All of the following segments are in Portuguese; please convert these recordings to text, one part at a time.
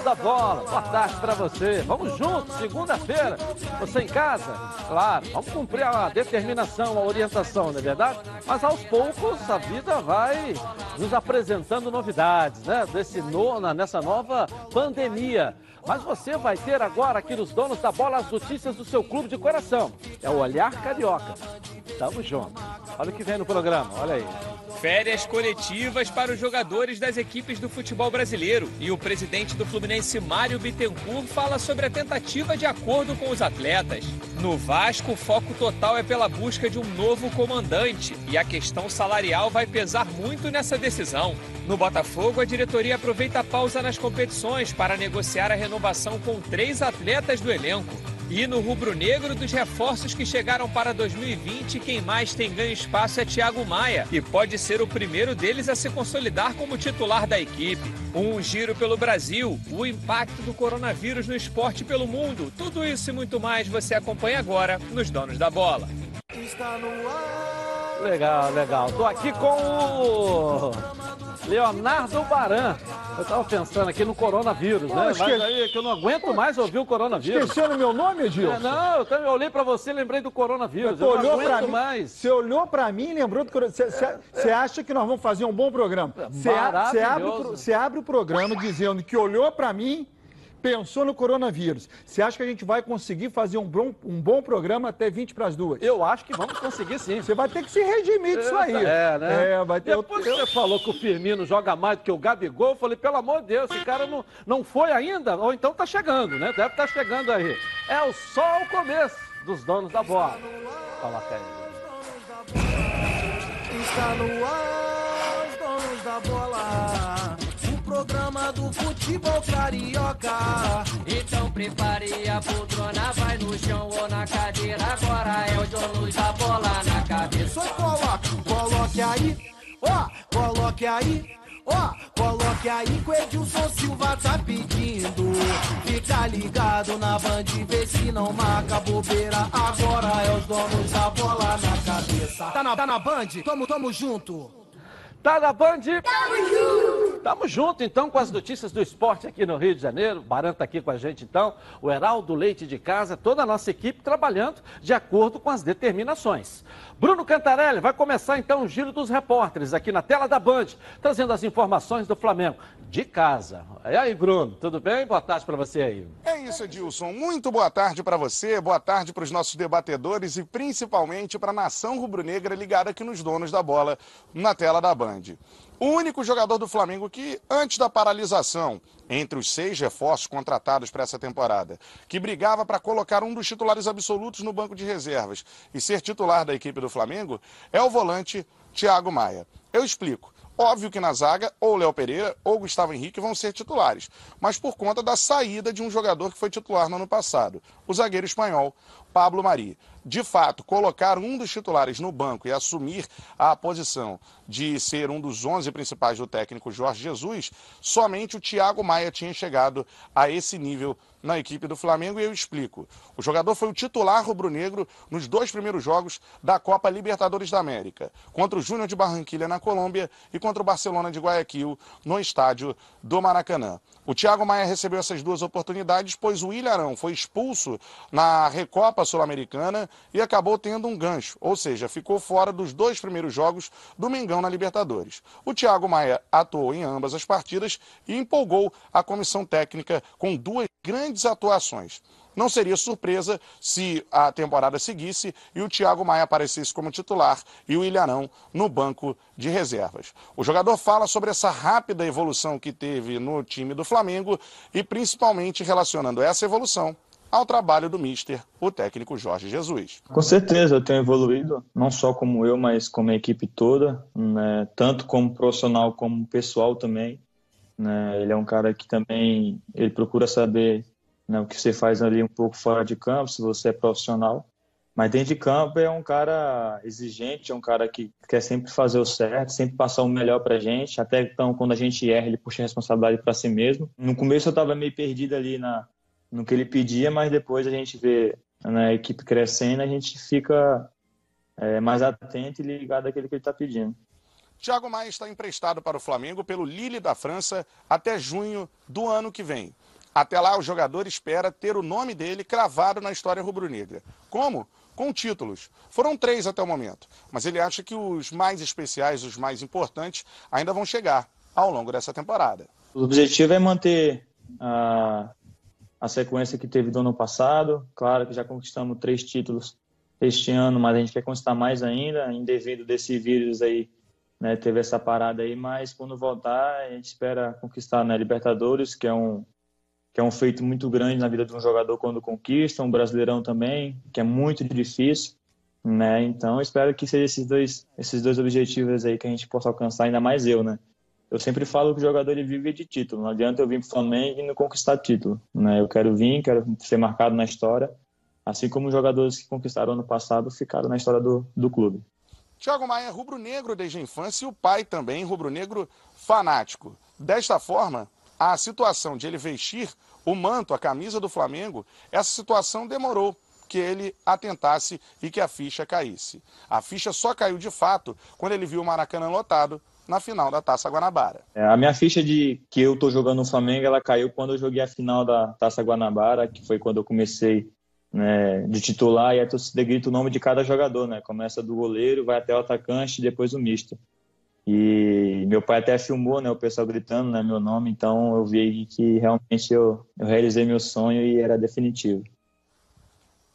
donos da bola. Boa tarde para você. Vamos juntos, segunda-feira. Você em casa? Claro, vamos cumprir a determinação, a orientação, não é verdade? Mas aos poucos a vida vai nos apresentando novidades, né? Desse no, nessa nova pandemia. Mas você vai ter agora aqui nos Donos da Bola as notícias do seu clube de coração. É o Olhar Carioca. Tamo junto. Olha o que vem no programa, olha aí. Férias coletivas para os jogadores das equipes do futebol brasileiro. E o presidente do Fluminense, Mário Bittencourt, fala sobre a tentativa de acordo com os atletas. No Vasco, o foco total é pela busca de um novo comandante. E a questão salarial vai pesar muito nessa decisão. No Botafogo, a diretoria aproveita a pausa nas competições para negociar a renovação com três atletas do elenco. E no rubro-negro dos reforços que chegaram para 2020, quem mais tem ganho espaço é Thiago Maia e pode ser o primeiro deles a se consolidar como titular da equipe. Um giro pelo Brasil, o impacto do coronavírus no esporte pelo mundo, tudo isso e muito mais você acompanha agora nos Donos da Bola. Legal, legal. Tô aqui com o Leonardo Baran. Eu tava pensando aqui no coronavírus, né? Esque... Mas aí que eu não aguento mais ouvir o coronavírus. Esquecendo meu nome, Edilson? É, não, eu, também, olhei pra você e lembrei do coronavírus. Eu não aguento mim, mais. Você olhou pra mim e lembrou do coronavírus. Você é. acha que nós vamos fazer um bom programa? Você abre, abre o programa dizendo que olhou pra mim pensou no coronavírus. Você acha que a gente vai conseguir fazer um bom, um bom programa até 20 para as duas? Eu acho que vamos conseguir sim. Você vai ter que se redimir disso aí. É, né? É, vai ter Depois eu... você falou que o Firmino joga mais do que o Gabigol, eu falei, pelo amor de Deus, esse cara não, não foi ainda, ou então tá chegando, né? Deve estar tá chegando aí. É o só o começo dos donos da bola. Coloca aí. Está no ar, os donos da bola programa do futebol carioca. Então prepare a poltrona, vai no chão ou na cadeira. Agora é o dono da bola na cabeça. Só coloque, coloque aí, ó, coloque aí. Ó, coloque aí que o Edilson Silva tá pedindo. Fica ligado na band, vê se não marca bobeira. Agora é os donos da bola na cabeça. Tá na, tá na band? Tamo, tamo junto. Tá na Band? Tamo junto! Tamo junto, então, com as notícias do esporte aqui no Rio de Janeiro. O Baran tá aqui com a gente, então. O Heraldo Leite de Casa, toda a nossa equipe trabalhando de acordo com as determinações. Bruno Cantarelli vai começar, então, o giro dos repórteres aqui na tela da Band, trazendo as informações do Flamengo de casa. E aí, Bruno, tudo bem? Boa tarde para você aí. É isso, Edilson. Muito boa tarde para você, boa tarde para os nossos debatedores e principalmente para a nação rubro-negra ligada aqui nos donos da bola na tela da Band. O único jogador do Flamengo que, antes da paralisação, entre os seis reforços contratados para essa temporada, que brigava para colocar um dos titulares absolutos no banco de reservas e ser titular da equipe do Flamengo, é o volante Thiago Maia. Eu explico. Óbvio que na zaga, ou Léo Pereira ou Gustavo Henrique vão ser titulares, mas por conta da saída de um jogador que foi titular no ano passado, o zagueiro espanhol Pablo Mari. De fato, colocar um dos titulares no banco e assumir a posição de ser um dos 11 principais do técnico Jorge Jesus, somente o Thiago Maia tinha chegado a esse nível na equipe do Flamengo e eu explico. O jogador foi o titular rubro-negro nos dois primeiros jogos da Copa Libertadores da América, contra o Júnior de Barranquilha na Colômbia e contra o Barcelona de Guayaquil no estádio do Maracanã. O Thiago Maia recebeu essas duas oportunidades, pois o Ilharão foi expulso na Recopa Sul-Americana e acabou tendo um gancho, ou seja, ficou fora dos dois primeiros jogos do Mengão na Libertadores. O Thiago Maia atuou em ambas as partidas e empolgou a comissão técnica com duas grandes atuações. Não seria surpresa se a temporada seguisse e o Thiago Maia aparecesse como titular e o Ilharão no banco de reservas. O jogador fala sobre essa rápida evolução que teve no time do Flamengo e principalmente relacionando essa evolução ao trabalho do Mister, o técnico Jorge Jesus. Com certeza, eu tenho evoluído, não só como eu, mas como a equipe toda, né? tanto como profissional como pessoal também. Né? Ele é um cara que também ele procura saber né, o que você faz ali um pouco fora de campo, se você é profissional. Mas dentro de campo é um cara exigente, é um cara que quer sempre fazer o certo, sempre passar o melhor pra gente. Até então, quando a gente erra, ele puxa a responsabilidade para si mesmo. No começo eu estava meio perdido ali na, no que ele pedia, mas depois a gente vê né, a equipe crescendo, a gente fica é, mais atento e ligado àquilo que ele está pedindo. Thiago Maia está emprestado para o Flamengo pelo Lille da França até junho do ano que vem. Até lá, o jogador espera ter o nome dele cravado na história rubro-negra. Como? Com títulos. Foram três até o momento, mas ele acha que os mais especiais, os mais importantes, ainda vão chegar ao longo dessa temporada. O objetivo é manter a, a sequência que teve do ano passado. Claro que já conquistamos três títulos este ano, mas a gente quer conquistar mais ainda, em devido desse vírus aí né, teve essa parada aí, mas quando voltar a gente espera conquistar né, Libertadores, que é um que é um feito muito grande na vida de um jogador quando conquista, um brasileirão também, que é muito difícil, né? Então espero que seja esses dois esses dois objetivos aí que a gente possa alcançar, ainda mais eu, né? Eu sempre falo que o jogador ele vive de título, não adianta eu vir para o Flamengo e não conquistar título, né? Eu quero vir, quero ser marcado na história, assim como os jogadores que conquistaram ano passado ficaram na história do, do clube. Tiago Maia rubro-negro desde a infância e o pai também rubro-negro fanático. Desta forma, a situação de ele vestir o manto, a camisa do Flamengo, essa situação demorou que ele atentasse e que a ficha caísse. A ficha só caiu de fato quando ele viu o Maracanã lotado na final da Taça Guanabara. É, a minha ficha de que eu tô jogando no Flamengo, ela caiu quando eu joguei a final da Taça Guanabara, que foi quando eu comecei né, de titular e a torcida grita o nome de cada jogador, né? Começa do goleiro, vai até o atacante e depois o misto. E meu pai até filmou, né, o pessoal gritando, né, meu nome, então eu vi que realmente eu, eu realizei meu sonho e era definitivo.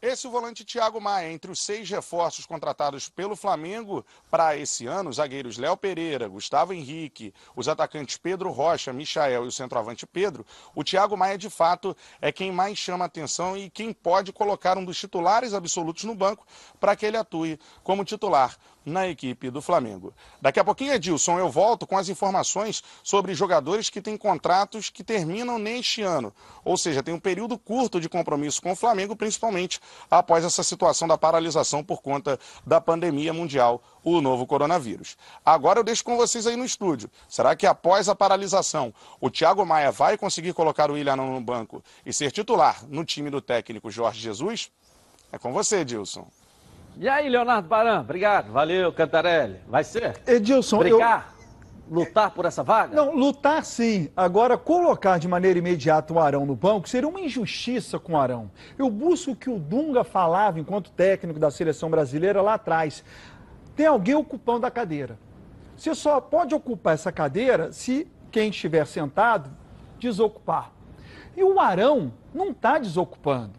Esse é o volante Thiago Maia, entre os seis reforços contratados pelo Flamengo para esse ano, os zagueiros Léo Pereira, Gustavo Henrique, os atacantes Pedro Rocha, Michael e o centroavante Pedro, o Thiago Maia de fato é quem mais chama atenção e quem pode colocar um dos titulares absolutos no banco para que ele atue como titular na equipe do Flamengo. Daqui a pouquinho, Edilson, eu volto com as informações sobre jogadores que têm contratos que terminam neste ano. Ou seja, tem um período curto de compromisso com o Flamengo, principalmente após essa situação da paralisação por conta da pandemia mundial, o novo coronavírus. Agora eu deixo com vocês aí no estúdio. Será que após a paralisação, o Thiago Maia vai conseguir colocar o William no banco e ser titular no time do técnico Jorge Jesus? É com você, Edilson. E aí, Leonardo Baran, obrigado. Valeu, Cantarelli. Vai ser? Edilson, Brigar? Eu... Lutar por essa vaga? Não, lutar sim. Agora, colocar de maneira imediata o Arão no banco seria uma injustiça com o Arão. Eu busco o que o Dunga falava enquanto técnico da seleção brasileira lá atrás. Tem alguém ocupando a cadeira. Você só pode ocupar essa cadeira se quem estiver sentado desocupar. E o Arão não está desocupando.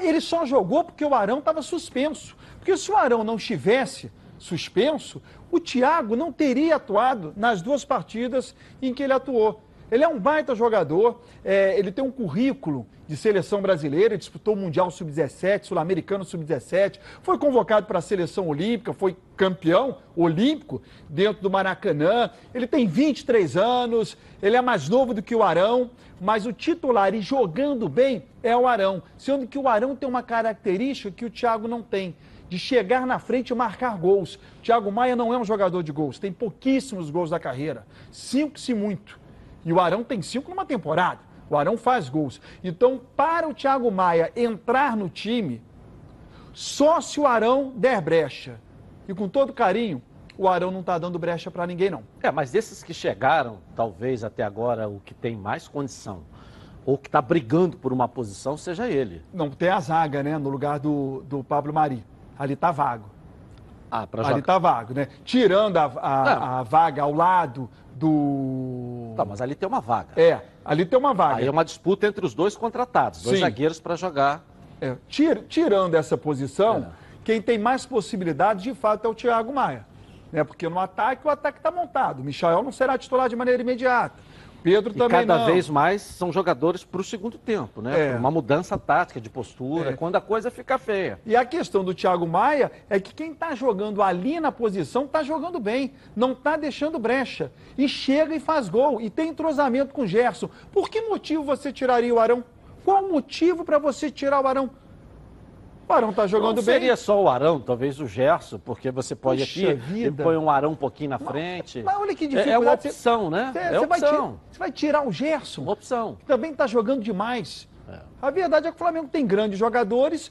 Ele só jogou porque o Arão estava suspenso. Porque se o Arão não estivesse suspenso, o Thiago não teria atuado nas duas partidas em que ele atuou. Ele é um baita jogador, é, ele tem um currículo de seleção brasileira, disputou o Mundial Sub-17, Sul-Americano Sub-17, foi convocado para a seleção olímpica, foi campeão olímpico dentro do Maracanã. Ele tem 23 anos, ele é mais novo do que o Arão, mas o titular e jogando bem é o Arão, sendo que o Arão tem uma característica que o Thiago não tem de chegar na frente e marcar gols. Thiago Maia não é um jogador de gols, tem pouquíssimos gols da carreira, cinco se muito. E o Arão tem cinco numa temporada. O Arão faz gols. Então, para o Thiago Maia entrar no time, só se o Arão der brecha. E com todo carinho, o Arão não está dando brecha para ninguém, não. É, mas desses que chegaram, talvez até agora, o que tem mais condição, ou que está brigando por uma posição, seja ele. Não, tem a zaga, né? No lugar do, do Pablo Mari. Ali está vago. Ah, para Ali está vago, né? Tirando a, a, a vaga ao lado do. Tá, mas ali tem uma vaga. É, ali tem uma vaga. Aí é uma disputa entre os dois contratados, dois Sim. zagueiros para jogar. É, tir, tirando essa posição, é. quem tem mais possibilidades de fato é o Thiago Maia. Né? Porque no ataque, o ataque está montado. O Michael não será titular de maneira imediata. Pedro e também cada não. vez mais são jogadores para o segundo tempo, né? É. Uma mudança tática de postura, é. quando a coisa fica feia. E a questão do Thiago Maia é que quem está jogando ali na posição está jogando bem, não está deixando brecha. E chega e faz gol, e tem entrosamento com o Gerson. Por que motivo você tiraria o Arão? Qual o motivo para você tirar o Arão? O Arão está jogando não bem. seria só o Arão, talvez o Gerson, porque você pode Puxa aqui vida. põe um Arão um pouquinho na frente. Mas, olha que dificuldade. É, é uma opção, né? Você, é você opção. Vai, você vai tirar o Gerson. Uma opção. Que também está jogando demais. É. A verdade é que o Flamengo tem grandes jogadores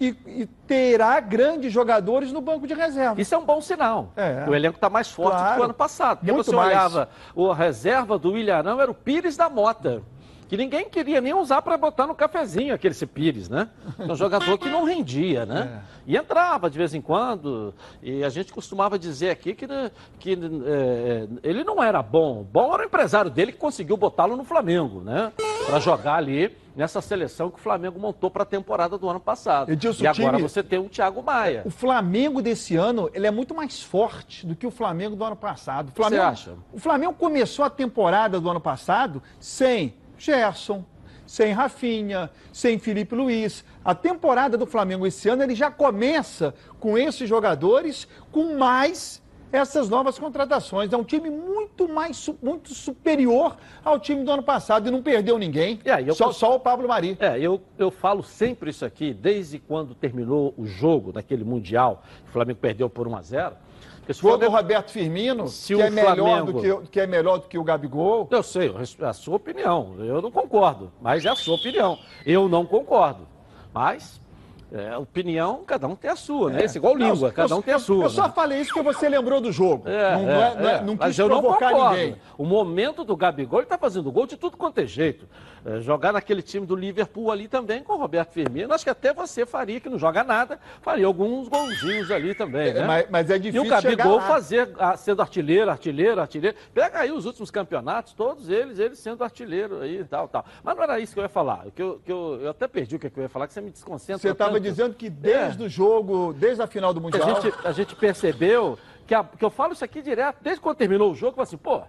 e, e, terá grandes jogadores no banco de reserva. Isso é um bom sinal. É. O elenco está mais forte claro. do que o ano passado. Porque Muito você mais. olhava, a reserva do Ilharão era o Pires da Mota que ninguém queria nem usar para botar no cafezinho aquele Pires, né? Um jogador que não rendia, né? É. E entrava de vez em quando, e a gente costumava dizer aqui que, né, que é, ele não era bom. Bom era o empresário dele que conseguiu botá-lo no Flamengo, né? Para jogar ali nessa seleção que o Flamengo montou para a temporada do ano passado. Edilson, e agora time... você tem o Thiago Maia. O Flamengo desse ano ele é muito mais forte do que o Flamengo do ano passado. O Flamengo, você acha? O Flamengo começou a temporada do ano passado sem Gerson, sem Rafinha, sem Felipe Luiz. A temporada do Flamengo esse ano ele já começa com esses jogadores, com mais essas novas contratações. É um time muito mais muito superior ao time do ano passado e não perdeu ninguém. É, só, só, o Pablo Mari. É, eu, eu falo sempre isso aqui, desde quando terminou o jogo daquele Mundial, o Flamengo perdeu por 1 a 0 se for do Roberto Firmino, que, é melhor do que, que é melhor do que o Gabigol. Eu sei, é a sua opinião. Eu não concordo, mas é a sua opinião. Eu não concordo. Mas é, opinião, cada um tem a sua, né? É. Esse igual língua, cada um tem a sua. Eu né? só falei isso porque você lembrou do jogo. É, não, é, não, é, é, não quis provocar ninguém. O momento do Gabigol, ele tá fazendo gol de tudo quanto é jeito. É, jogar naquele time do Liverpool ali também com o Roberto Firmino, acho que até você faria, que não joga nada, faria alguns golzinhos ali também, né? Mas, mas, é difícil E o Gabigol fazer, sendo artilheiro, artilheiro, artilheiro. Pega aí os últimos campeonatos, todos eles, eles sendo artilheiro aí e tal, tal. Mas não era isso que eu ia falar. Que eu, que eu, eu até perdi o que eu ia falar, que você me desconcentra Você estava dizendo que desde é. o jogo, desde a final do Mundial... A gente, a gente percebeu que, a, que eu falo isso aqui direto, desde quando terminou o jogo, eu assim, pô,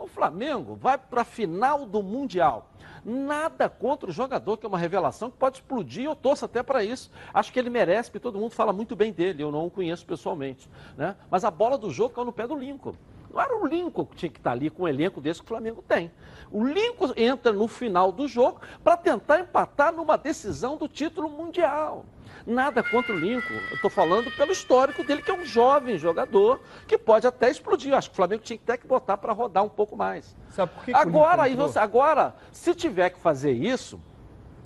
o Flamengo vai para a final do Mundial. Nada contra o jogador, que é uma revelação que pode explodir, eu torço até para isso. Acho que ele merece, porque todo mundo fala muito bem dele, eu não o conheço pessoalmente. Né? Mas a bola do jogo caiu no pé do Lincoln. Não era o Lincoln que tinha que estar ali com um elenco desse que o Flamengo tem. O Lincoln entra no final do jogo para tentar empatar numa decisão do título mundial. Nada contra o Lincoln. Eu estou falando pelo histórico dele, que é um jovem jogador que pode até explodir. Eu acho que o Flamengo tinha até que botar para rodar um pouco mais. Sabe por que agora, aí você, agora, se tiver que fazer isso,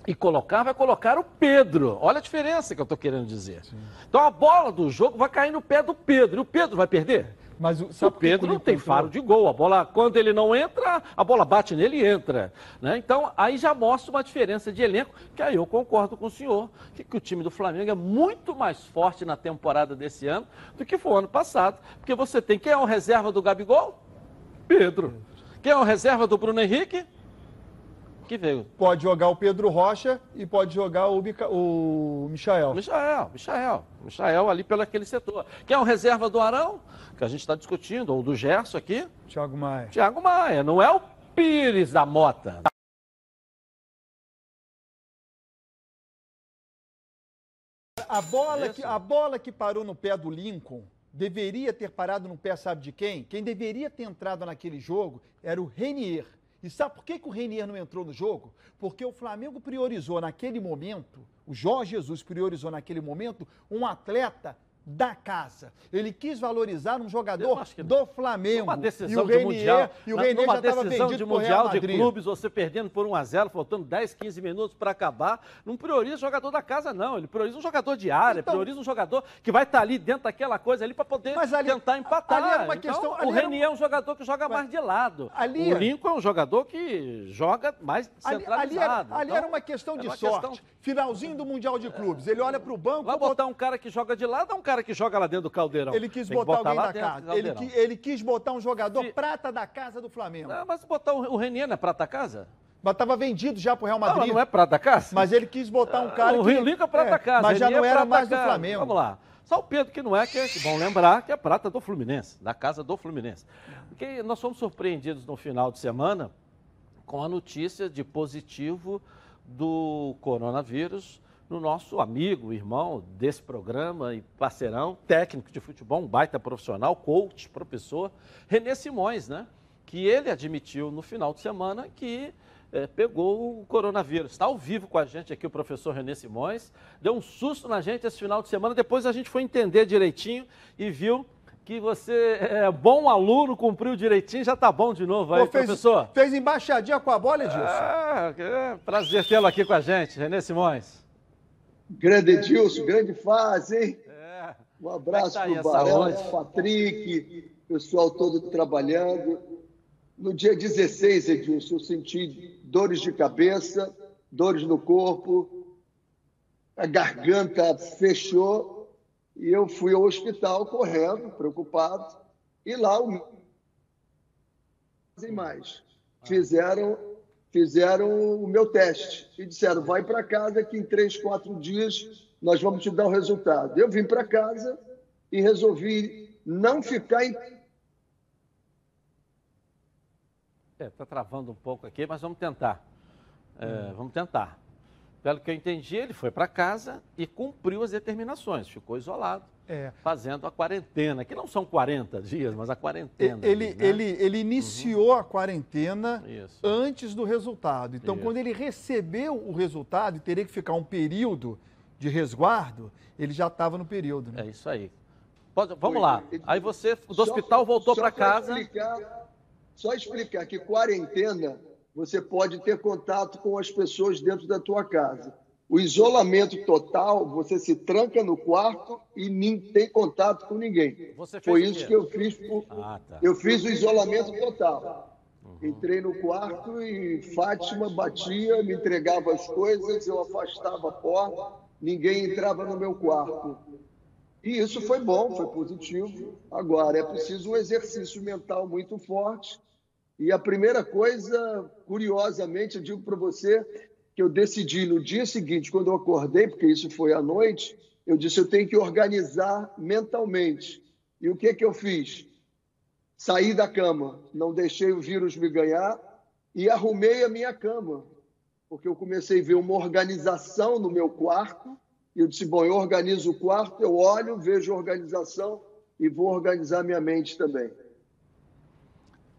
e colocar, vai colocar o Pedro. Olha a diferença que eu estou querendo dizer. Sim. Então a bola do jogo vai cair no pé do Pedro. E o Pedro vai perder? Mas o, o Pedro não tem faro de gol. A bola, quando ele não entra, a bola bate nele e entra. Né? Então, aí já mostra uma diferença de elenco, que aí eu concordo com o senhor, que, que, o time do Flamengo é muito mais forte na temporada desse ano do que foi o ano passado. Porque você tem quem é o reserva do Gabigol? Pedro. Quem é o reserva do Bruno Henrique? Que veio. Pode jogar o Pedro Rocha e pode jogar o, Mica... o Michael. Michael, Michael. Michael ali pelo aquele setor. Quem é o reserva do Arão? Que a gente está discutindo, ou do Gerson aqui? Thiago Maia. Thiago Maia, não é o Pires da Mota. A bola, que, a bola que parou no pé do Lincoln deveria ter parado no pé, sabe de quem? Quem deveria ter entrado naquele jogo era o Renier. E sabe por que, que o Renier não entrou no jogo? Porque o Flamengo priorizou naquele momento, o Jorge Jesus priorizou naquele momento, um atleta da casa. Ele quis valorizar um jogador do Flamengo. Uma decisão e o Renier, de mundial, e o Renier já estava vendido de mundial de clubes, você perdendo por 1 a 0, faltando 10, 15 minutos para acabar, não prioriza o jogador da casa não, ele prioriza um jogador de área, então, prioriza um jogador que vai estar tá ali dentro daquela coisa ali para poder ali, tentar empatar. Ali era uma então, questão, o Renier era... é um jogador que joga mais de lado. Ali, o Lincoln é um jogador que joga mais centralizado. Ali, era, ali então, era uma questão de sorte. Questão... Finalzinho do Mundial de Clubes, ele olha para o banco... Vai botar um cara que joga de lado ou um cara cara que joga lá dentro do caldeirão. Ele quis botar, botar, alguém da casa. Ele, ele, quis botar um jogador Se... prata da casa do Flamengo. Não, mas botar o, o Renier não é prata casa? Mas estava vendido já pro Real Madrid. Não, não é prata casa? Mas ele quis botar um cara o que... O Rio é prata é, casa. Mas já não é era mais do Flamengo. Vamos lá. Só o Pedro que não é, que é bom lembrar que é prata do Fluminense, da casa do Fluminense. Porque nós fomos surpreendidos no final de semana com a notícia de positivo do coronavírus no nosso amigo, irmão desse programa e parceirão, técnico de futebol, um baita profissional, coach, professor, Renê Simões, né? Que ele admitiu no final de semana que é, pegou o coronavírus. Está ao vivo com a gente aqui o professor Renê Simões. Deu um susto na gente esse final de semana. Depois a gente foi entender direitinho e viu que você é bom aluno, cumpriu direitinho, já está bom de novo aí, Pô, fez, professor. Fez embaixadinha com a bola, Edilson? É, é prazer tê-lo aqui com a gente, Renê Simões. Grande Edilson, grande fase, hein? É. Um abraço é tá para o Barão, Patrick, pessoal todo trabalhando. No dia 16, Edilson, eu senti dores de cabeça, dores no corpo, a garganta fechou e eu fui ao hospital correndo, preocupado, e lá o mais. Fizeram, fizeram o meu teste e disseram: vai para casa que em três, quatro dias nós vamos te dar o resultado. Eu vim para casa e resolvi não ficar em. É, está travando um pouco aqui, mas vamos tentar. É, vamos tentar. Pelo que eu entendi, ele foi para casa e cumpriu as determinações, ficou isolado, é. fazendo a quarentena, que não são 40 dias, mas a quarentena. Ele, ali, né? ele, ele iniciou uhum. a quarentena Isso. antes do resultado. Então, Isso. quando ele recebeu o resultado e teria que ficar um período de resguardo, ele já estava no período. Né? É isso aí. Pode, vamos lá. Aí você do hospital voltou para casa. Explicar, só explicar que quarentena você pode ter contato com as pessoas dentro da tua casa. O isolamento total, você se tranca no quarto e nem tem contato com ninguém. Foi isso que eu fiz. Por... Ah, tá. Eu fiz o isolamento total. Uhum. Entrei no quarto e Fátima batia, me entregava as coisas, eu afastava a porta, ninguém entrava no meu quarto. E isso foi bom, foi positivo. Agora, é preciso um exercício mental muito forte e a primeira coisa, curiosamente, eu digo para você que eu decidi no dia seguinte, quando eu acordei, porque isso foi à noite, eu disse eu tenho que organizar mentalmente. E o que que eu fiz? Saí da cama, não deixei o vírus me ganhar e arrumei a minha cama, porque eu comecei a ver uma organização no meu quarto. E eu disse: bom, eu organizo o quarto, eu olho, vejo a organização e vou organizar minha mente também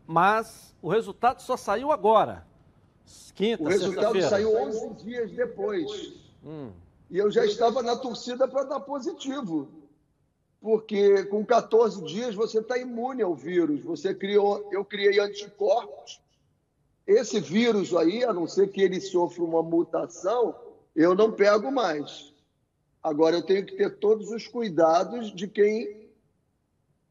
mas o resultado só saiu agora. Quinta, o resultado saiu 11 dias depois. Hum. E eu já estava na torcida para dar positivo. Porque com 14 dias você está imune ao vírus. Você criou, eu criei anticorpos. Esse vírus aí, a não ser que ele sofra uma mutação, eu não pego mais. Agora eu tenho que ter todos os cuidados de quem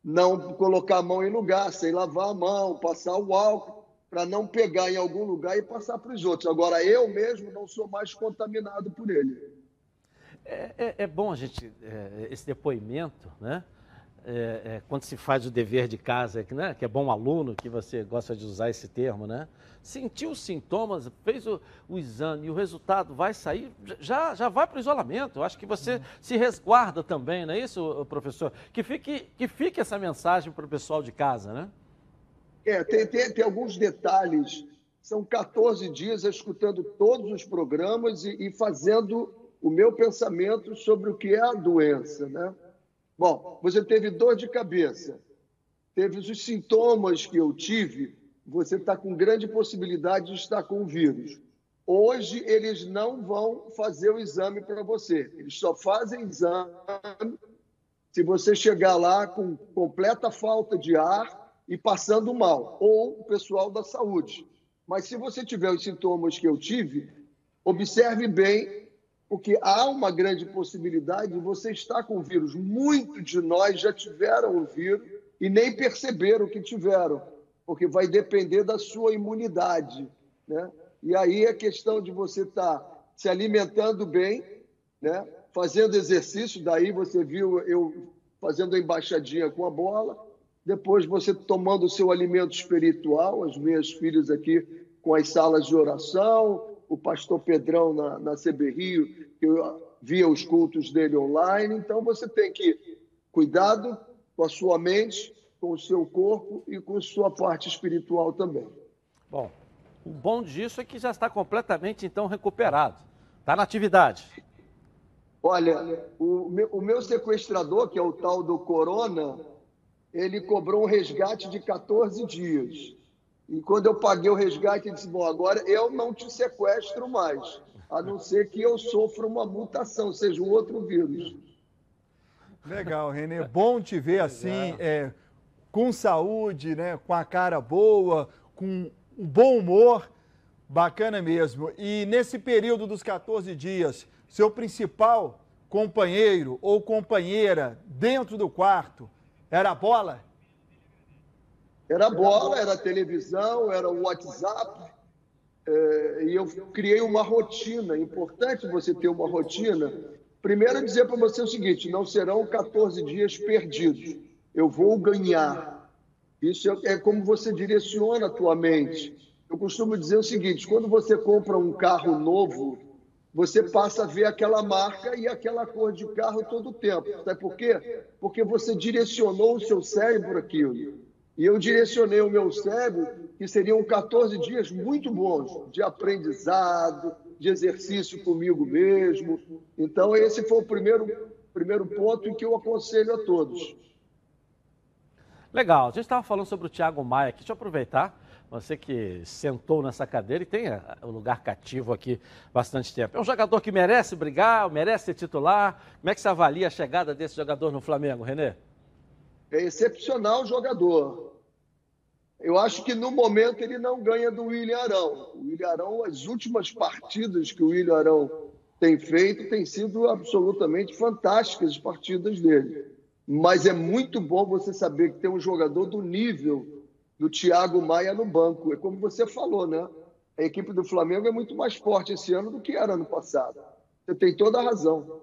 não colocar a mão em lugar, sem lavar a mão, passar o álcool, para não pegar em algum lugar e passar para os outros. Agora, eu mesmo não sou mais contaminado por ele. É, é, é bom a gente, é, esse depoimento, né? É, é, quando se faz o dever de casa, né, que é bom aluno, que você gosta de usar esse termo, né? Sentiu os sintomas, fez o, o exame e o resultado vai sair, já, já vai para o isolamento. Eu acho que você uhum. se resguarda também, não é isso, professor? Que fique, que fique essa mensagem para o pessoal de casa, né? É, tem, tem, tem alguns detalhes. São 14 dias escutando todos os programas e, e fazendo o meu pensamento sobre o que é a doença, né? Bom, você teve dor de cabeça, teve os sintomas que eu tive, você está com grande possibilidade de estar com o vírus. Hoje, eles não vão fazer o exame para você. Eles só fazem exame se você chegar lá com completa falta de ar e passando mal, ou o pessoal da saúde. Mas se você tiver os sintomas que eu tive, observe bem porque há uma grande possibilidade de você estar com o vírus. Muitos de nós já tiveram o vírus e nem perceberam que tiveram, porque vai depender da sua imunidade. Né? E aí é questão de você estar tá se alimentando bem, né? fazendo exercício, daí você viu eu fazendo a embaixadinha com a bola, depois você tomando o seu alimento espiritual, as minhas filhas aqui com as salas de oração, o pastor Pedrão na, na CB Rio, que eu via os cultos dele online. Então você tem que cuidado com a sua mente, com o seu corpo e com a sua parte espiritual também. Bom, o bom disso é que já está completamente então recuperado. Está na atividade. Olha, o meu, o meu sequestrador, que é o tal do Corona, ele cobrou um resgate de 14 dias. E quando eu paguei o resgate, ele disse: Bom, agora eu não te sequestro mais, a não ser que eu sofra uma mutação, seja um outro vírus. Legal, Renê. Bom te ver assim, é, com saúde, né, com a cara boa, com um bom humor. Bacana mesmo. E nesse período dos 14 dias, seu principal companheiro ou companheira dentro do quarto era a bola? Era bola, era televisão, era o WhatsApp. É, e eu criei uma rotina. É importante você ter uma rotina. Primeiro, dizer para você o seguinte: não serão 14 dias perdidos. Eu vou ganhar. Isso é, é como você direciona a tua mente. Eu costumo dizer o seguinte: quando você compra um carro novo, você passa a ver aquela marca e aquela cor de carro todo o tempo. Sabe por quê? Porque você direcionou o seu cérebro aquilo. E eu direcionei o meu cérebro que seriam 14 dias muito bons de aprendizado, de exercício comigo mesmo. Então, esse foi o primeiro, primeiro ponto em que eu aconselho a todos. Legal. A gente estava falando sobre o Thiago Maia aqui. Deixa eu aproveitar. Você que sentou nessa cadeira e tem o lugar cativo aqui bastante tempo. É um jogador que merece brigar, merece ser titular. Como é que você avalia a chegada desse jogador no Flamengo, Renê? É excepcional jogador. Eu acho que no momento ele não ganha do William Arão. O William Arão, as últimas partidas que o William Arão tem feito, têm sido absolutamente fantásticas as partidas dele. Mas é muito bom você saber que tem um jogador do nível do Thiago Maia no banco. É como você falou, né? A equipe do Flamengo é muito mais forte esse ano do que era ano passado. Você tem toda a razão.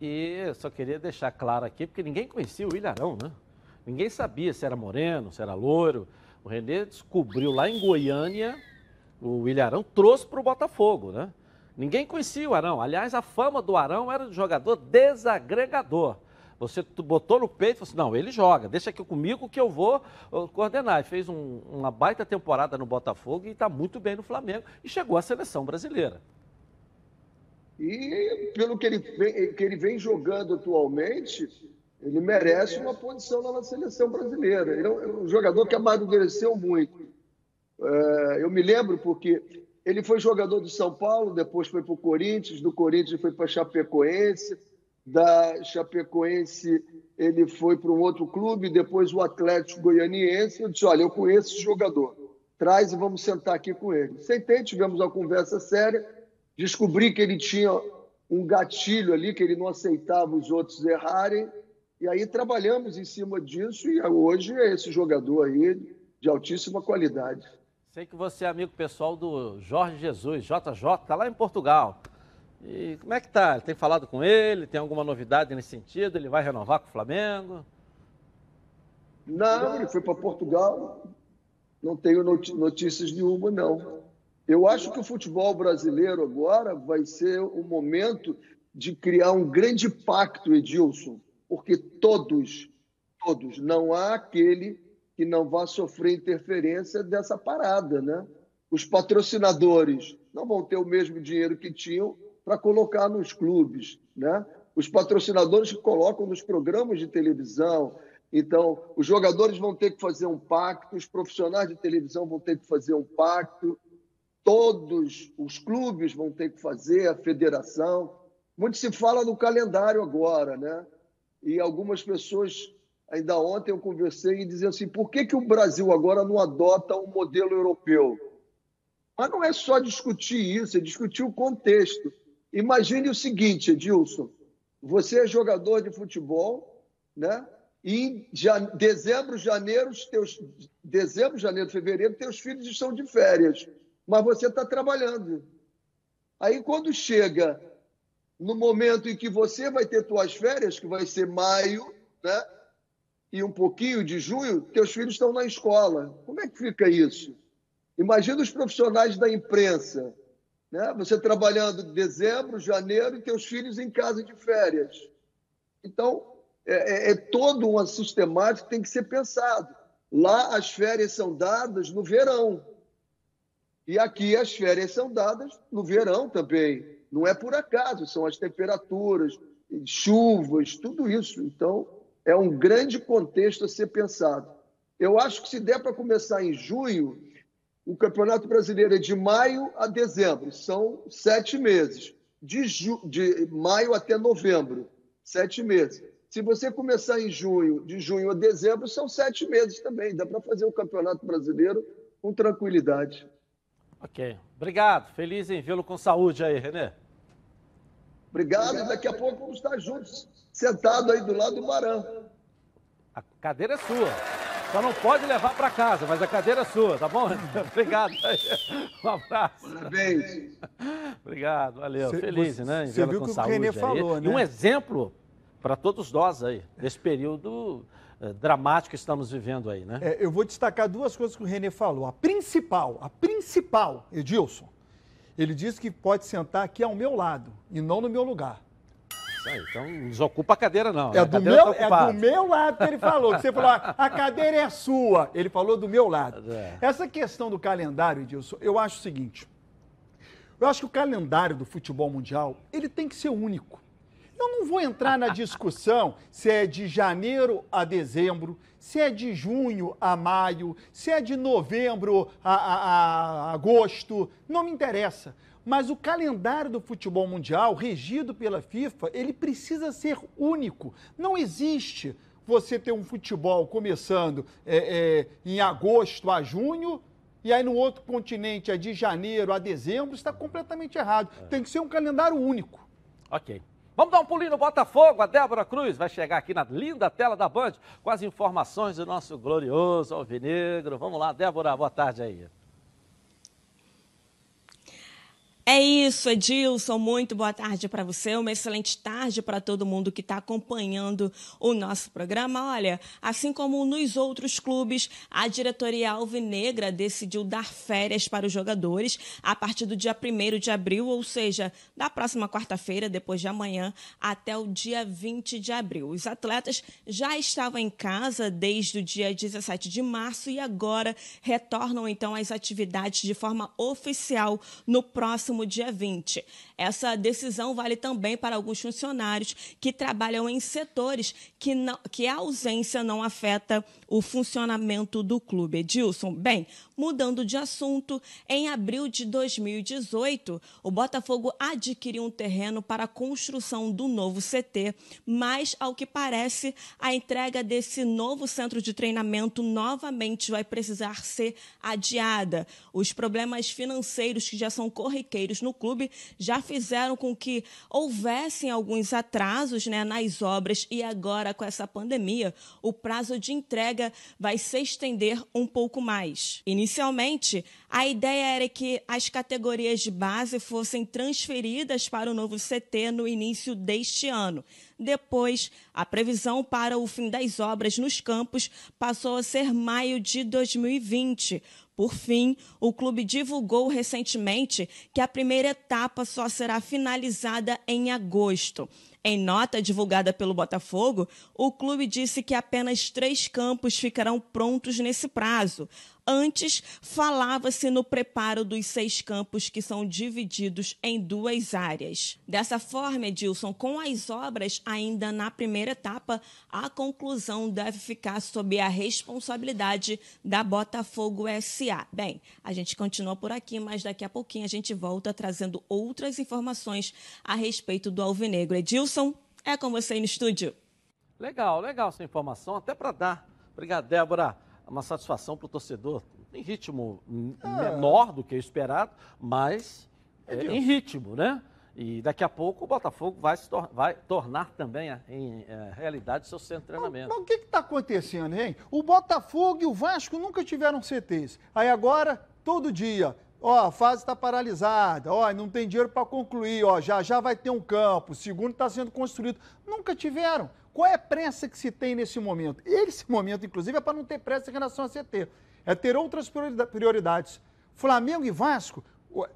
E eu só queria deixar claro aqui, porque ninguém conhecia o Ilharão, né? Ninguém sabia se era moreno, se era loiro. O Renê descobriu lá em Goiânia, o Ilharão trouxe para o Botafogo, né? Ninguém conhecia o Arão. Aliás, a fama do Arão era de jogador desagregador. Você botou no peito e falou assim, não, ele joga, deixa aqui comigo que eu vou coordenar. Ele fez um, uma baita temporada no Botafogo e está muito bem no Flamengo e chegou à seleção brasileira. E pelo que ele, vem, que ele vem jogando atualmente, ele merece uma posição lá na seleção brasileira. Ele é um é jogador que amadureceu muito. É, eu me lembro porque ele foi jogador do São Paulo, depois foi para o Corinthians, do Corinthians foi para Chapecoense, da Chapecoense ele foi para um outro clube, depois o Atlético Goianiense. Eu disse: Olha, eu conheço esse jogador, traz e vamos sentar aqui com ele. Sentei, tivemos uma conversa séria descobri que ele tinha um gatilho ali, que ele não aceitava os outros errarem, e aí trabalhamos em cima disso, e hoje é esse jogador aí de altíssima qualidade. Sei que você é amigo pessoal do Jorge Jesus, JJ, está lá em Portugal. E como é que tá? Tem falado com ele? Tem alguma novidade nesse sentido? Ele vai renovar com o Flamengo? Não, ele foi para Portugal. Não tenho notícias nenhuma, não. Eu acho que o futebol brasileiro agora vai ser o momento de criar um grande pacto, Edilson, porque todos, todos, não há aquele que não vá sofrer interferência dessa parada, né? Os patrocinadores não vão ter o mesmo dinheiro que tinham para colocar nos clubes, né? Os patrocinadores que colocam nos programas de televisão, então, os jogadores vão ter que fazer um pacto, os profissionais de televisão vão ter que fazer um pacto, todos os clubes vão ter que fazer, a federação. Muito se fala no calendário agora, né? E algumas pessoas, ainda ontem eu conversei e diziam assim: por que, que o Brasil agora não adota um modelo europeu? Mas não é só discutir isso, é discutir o contexto. Imagine o seguinte, Edilson: você é jogador de futebol, né? E em dezembro, janeiro, teus, dezembro, janeiro, fevereiro, teus filhos estão de férias mas você está trabalhando. Aí quando chega no momento em que você vai ter suas férias, que vai ser maio, né? E um pouquinho de junho, teus filhos estão na escola. Como é que fica isso? Imagina os profissionais da imprensa, né? Você trabalhando em dezembro, janeiro e teus filhos em casa de férias. Então, é, é, é toda uma sistemática que tem que ser pensado. Lá as férias são dadas no verão. E aqui as férias são dadas no verão também. Não é por acaso, são as temperaturas, chuvas, tudo isso. Então, é um grande contexto a ser pensado. Eu acho que se der para começar em junho, o Campeonato Brasileiro é de maio a dezembro, são sete meses. De, ju... de maio até novembro, sete meses. Se você começar em junho, de junho a dezembro, são sete meses também. Dá para fazer o Campeonato Brasileiro com tranquilidade. Ok. Obrigado. Feliz em vê-lo com saúde aí, Renê. Obrigado, Obrigado. e daqui a pouco vamos estar juntos, sentado aí do lado do Baran. A cadeira é sua. Só não pode levar para casa, mas a cadeira é sua, tá bom? Obrigado. Um abraço. Parabéns. Obrigado, valeu. Cê, Feliz, você, né? Você viu o que o Renê falou, aí. né? E um exemplo para todos nós aí, nesse período eh, dramático que estamos vivendo aí, né? É, eu vou destacar duas coisas que o Renê falou. A principal, a principal, Edilson, ele disse que pode sentar aqui ao meu lado e não no meu lugar. Aí, então não desocupa a cadeira não. É, né? do, meu, tá é do meu lado que ele falou. Você falou, ah, a cadeira é sua. Ele falou do meu lado. É. Essa questão do calendário, Edilson, eu acho o seguinte. Eu acho que o calendário do futebol mundial, ele tem que ser único. Eu não vou entrar na discussão se é de janeiro a dezembro, se é de junho a maio, se é de novembro a, a, a agosto, não me interessa. Mas o calendário do futebol mundial, regido pela FIFA, ele precisa ser único. Não existe você ter um futebol começando é, é, em agosto a junho e aí no outro continente é de janeiro a dezembro, está completamente errado. Tem que ser um calendário único. Ok. Vamos dar um pulinho no Botafogo. A Débora Cruz vai chegar aqui na linda tela da Band com as informações do nosso glorioso Alvinegro. Vamos lá, Débora, boa tarde aí. É isso, Edilson. Muito boa tarde para você. Uma excelente tarde para todo mundo que está acompanhando o nosso programa. Olha, assim como nos outros clubes, a diretoria Alvinegra decidiu dar férias para os jogadores a partir do dia 1 de abril, ou seja, da próxima quarta-feira, depois de amanhã, até o dia 20 de abril. Os atletas já estavam em casa desde o dia 17 de março e agora retornam então às atividades de forma oficial no próximo próximo dia 20. Essa decisão vale também para alguns funcionários que trabalham em setores que, não, que a ausência não afeta o funcionamento do clube. Edilson, bem, mudando de assunto, em abril de 2018, o Botafogo adquiriu um terreno para a construção do novo CT, mas, ao que parece, a entrega desse novo centro de treinamento novamente vai precisar ser adiada. Os problemas financeiros que já são corriqueiros no clube já fizeram com que houvessem alguns atrasos né, nas obras e agora, com essa pandemia, o prazo de entrega vai se estender um pouco mais. Inicialmente, a ideia era que as categorias de base fossem transferidas para o novo CT no início deste ano. Depois, a previsão para o fim das obras nos campos passou a ser maio de 2020. Por fim, o clube divulgou recentemente que a primeira etapa só será finalizada em agosto. Em nota divulgada pelo Botafogo, o clube disse que apenas três campos ficarão prontos nesse prazo. Antes, falava-se no preparo dos seis campos que são divididos em duas áreas. Dessa forma, Edilson, com as obras ainda na primeira etapa, a conclusão deve ficar sob a responsabilidade da Botafogo SA. Bem, a gente continua por aqui, mas daqui a pouquinho a gente volta trazendo outras informações a respeito do Alvinegro. Edilson, é com você aí no estúdio. Legal, legal essa informação, até para dar. Obrigado, Débora uma satisfação para o torcedor. Em ritmo ah. menor do que o esperado, mas é, em ritmo, né? E daqui a pouco o Botafogo vai, tor vai tornar também a, em é, realidade seu centro de treinamento. Mas, mas o que está acontecendo, hein? O Botafogo e o Vasco nunca tiveram CTs. Aí agora, todo dia, ó, a fase está paralisada, ó, não tem dinheiro para concluir, ó, já já vai ter um campo, o segundo está sendo construído. Nunca tiveram. Qual é a pressa que se tem nesse momento? Esse momento, inclusive, é para não ter pressa em relação a CT. É ter outras prioridades. Flamengo e Vasco,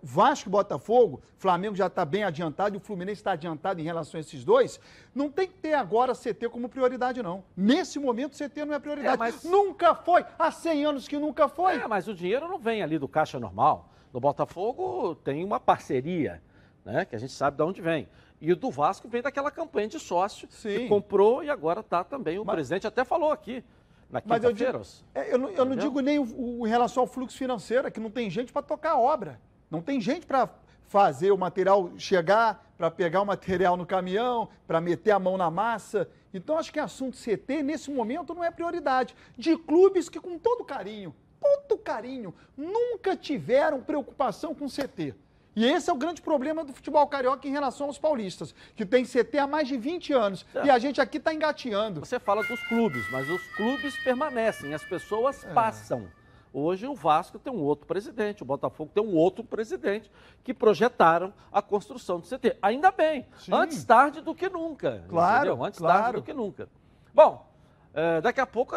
Vasco e Botafogo, Flamengo já está bem adiantado e o Fluminense está adiantado em relação a esses dois, não tem que ter agora CT como prioridade, não. Nesse momento, CT não é prioridade. É, mas... Nunca foi. Há 100 anos que nunca foi. É, mas o dinheiro não vem ali do caixa normal. No Botafogo tem uma parceria, né, que a gente sabe de onde vem. E o do Vasco vem daquela campanha de sócio Sim. que comprou e agora está também. O mas, presidente até falou aqui. Na mas eu, digo, é, eu, não, eu não digo nem o, o, em relação ao fluxo financeiro, é que não tem gente para tocar a obra. Não tem gente para fazer o material chegar, para pegar o material no caminhão, para meter a mão na massa. Então, acho que assunto CT, nesse momento, não é prioridade. De clubes que, com todo carinho, todo carinho, nunca tiveram preocupação com CT. E esse é o grande problema do futebol carioca em relação aos paulistas, que tem CT há mais de 20 anos. É. E a gente aqui está engateando. Você fala dos clubes, mas os clubes permanecem, as pessoas é. passam. Hoje o Vasco tem um outro presidente, o Botafogo tem um outro presidente que projetaram a construção do CT. Ainda bem, Sim. antes tarde do que nunca. Claro, entendeu? antes claro. tarde do que nunca. Bom, é, daqui a pouco,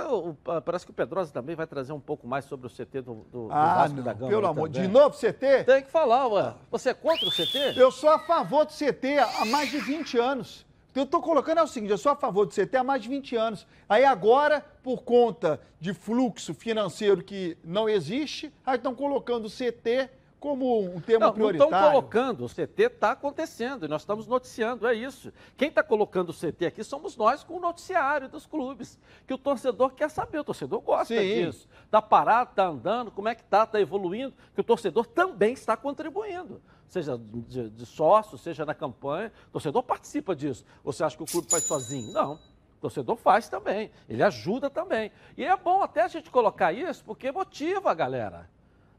parece que o Pedrosa também vai trazer um pouco mais sobre o CT do, do, ah, do Vasco não, da Gama. Pelo amor, de novo CT? Tem que falar, ué. Você é contra o CT? Eu sou a favor do CT há mais de 20 anos. Eu estou colocando é o seguinte, eu sou a favor do CT há mais de 20 anos. Aí agora, por conta de fluxo financeiro que não existe, aí estão colocando o CT como um tema não, prioritário. Não estão colocando, o CT está acontecendo e nós estamos noticiando, é isso. Quem está colocando o CT aqui somos nós com o noticiário dos clubes, que o torcedor quer saber, o torcedor gosta Sim. disso. Está parado, está andando, como é que está, está evoluindo, que o torcedor também está contribuindo. Seja de, de sócio, seja na campanha, o torcedor participa disso. Ou você acha que o clube faz sozinho? Não. O torcedor faz também, ele ajuda também. E é bom até a gente colocar isso, porque motiva a galera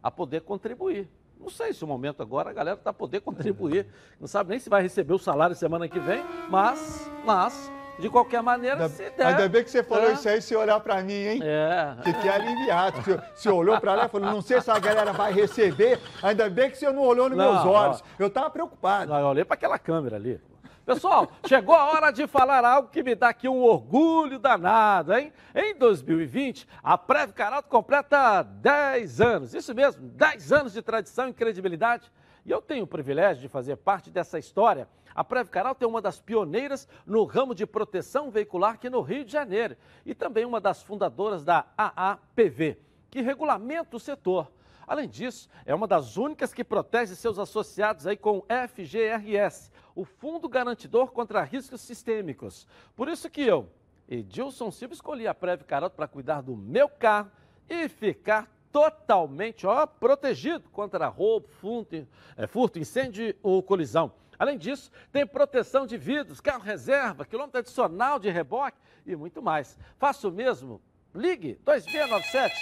a poder contribuir. Não sei se o momento agora a galera está poder contribuir. Não sabe nem se vai receber o salário semana que vem, mas, mas de qualquer maneira, ainda, se der. Ainda bem que você falou é. isso aí se olhar para mim, hein? É. Fiquei aliviado. Você, você olhou para lá e falou, não sei se a galera vai receber. Ainda bem que você não olhou nos não, meus olhos. Ó, eu estava preocupado. Não, eu olhei para aquela câmera ali. Pessoal, chegou a hora de falar algo que me dá aqui um orgulho danado, hein? Em 2020, a Preve Caralto completa 10 anos. Isso mesmo, 10 anos de tradição e credibilidade. E eu tenho o privilégio de fazer parte dessa história. A Preve Caralto é uma das pioneiras no ramo de proteção veicular aqui no Rio de Janeiro e também uma das fundadoras da AAPV, que regulamenta o setor. Além disso, é uma das únicas que protege seus associados aí com o FGRS, o Fundo Garantidor contra Riscos Sistêmicos. Por isso que eu, Edilson Silva, escolhi a Preve Caroto para cuidar do meu carro e ficar totalmente ó, protegido contra roubo, furto, é, furto, incêndio ou colisão. Além disso, tem proteção de vidros, carro reserva, quilômetro adicional de reboque e muito mais. Faça o mesmo. Ligue 2697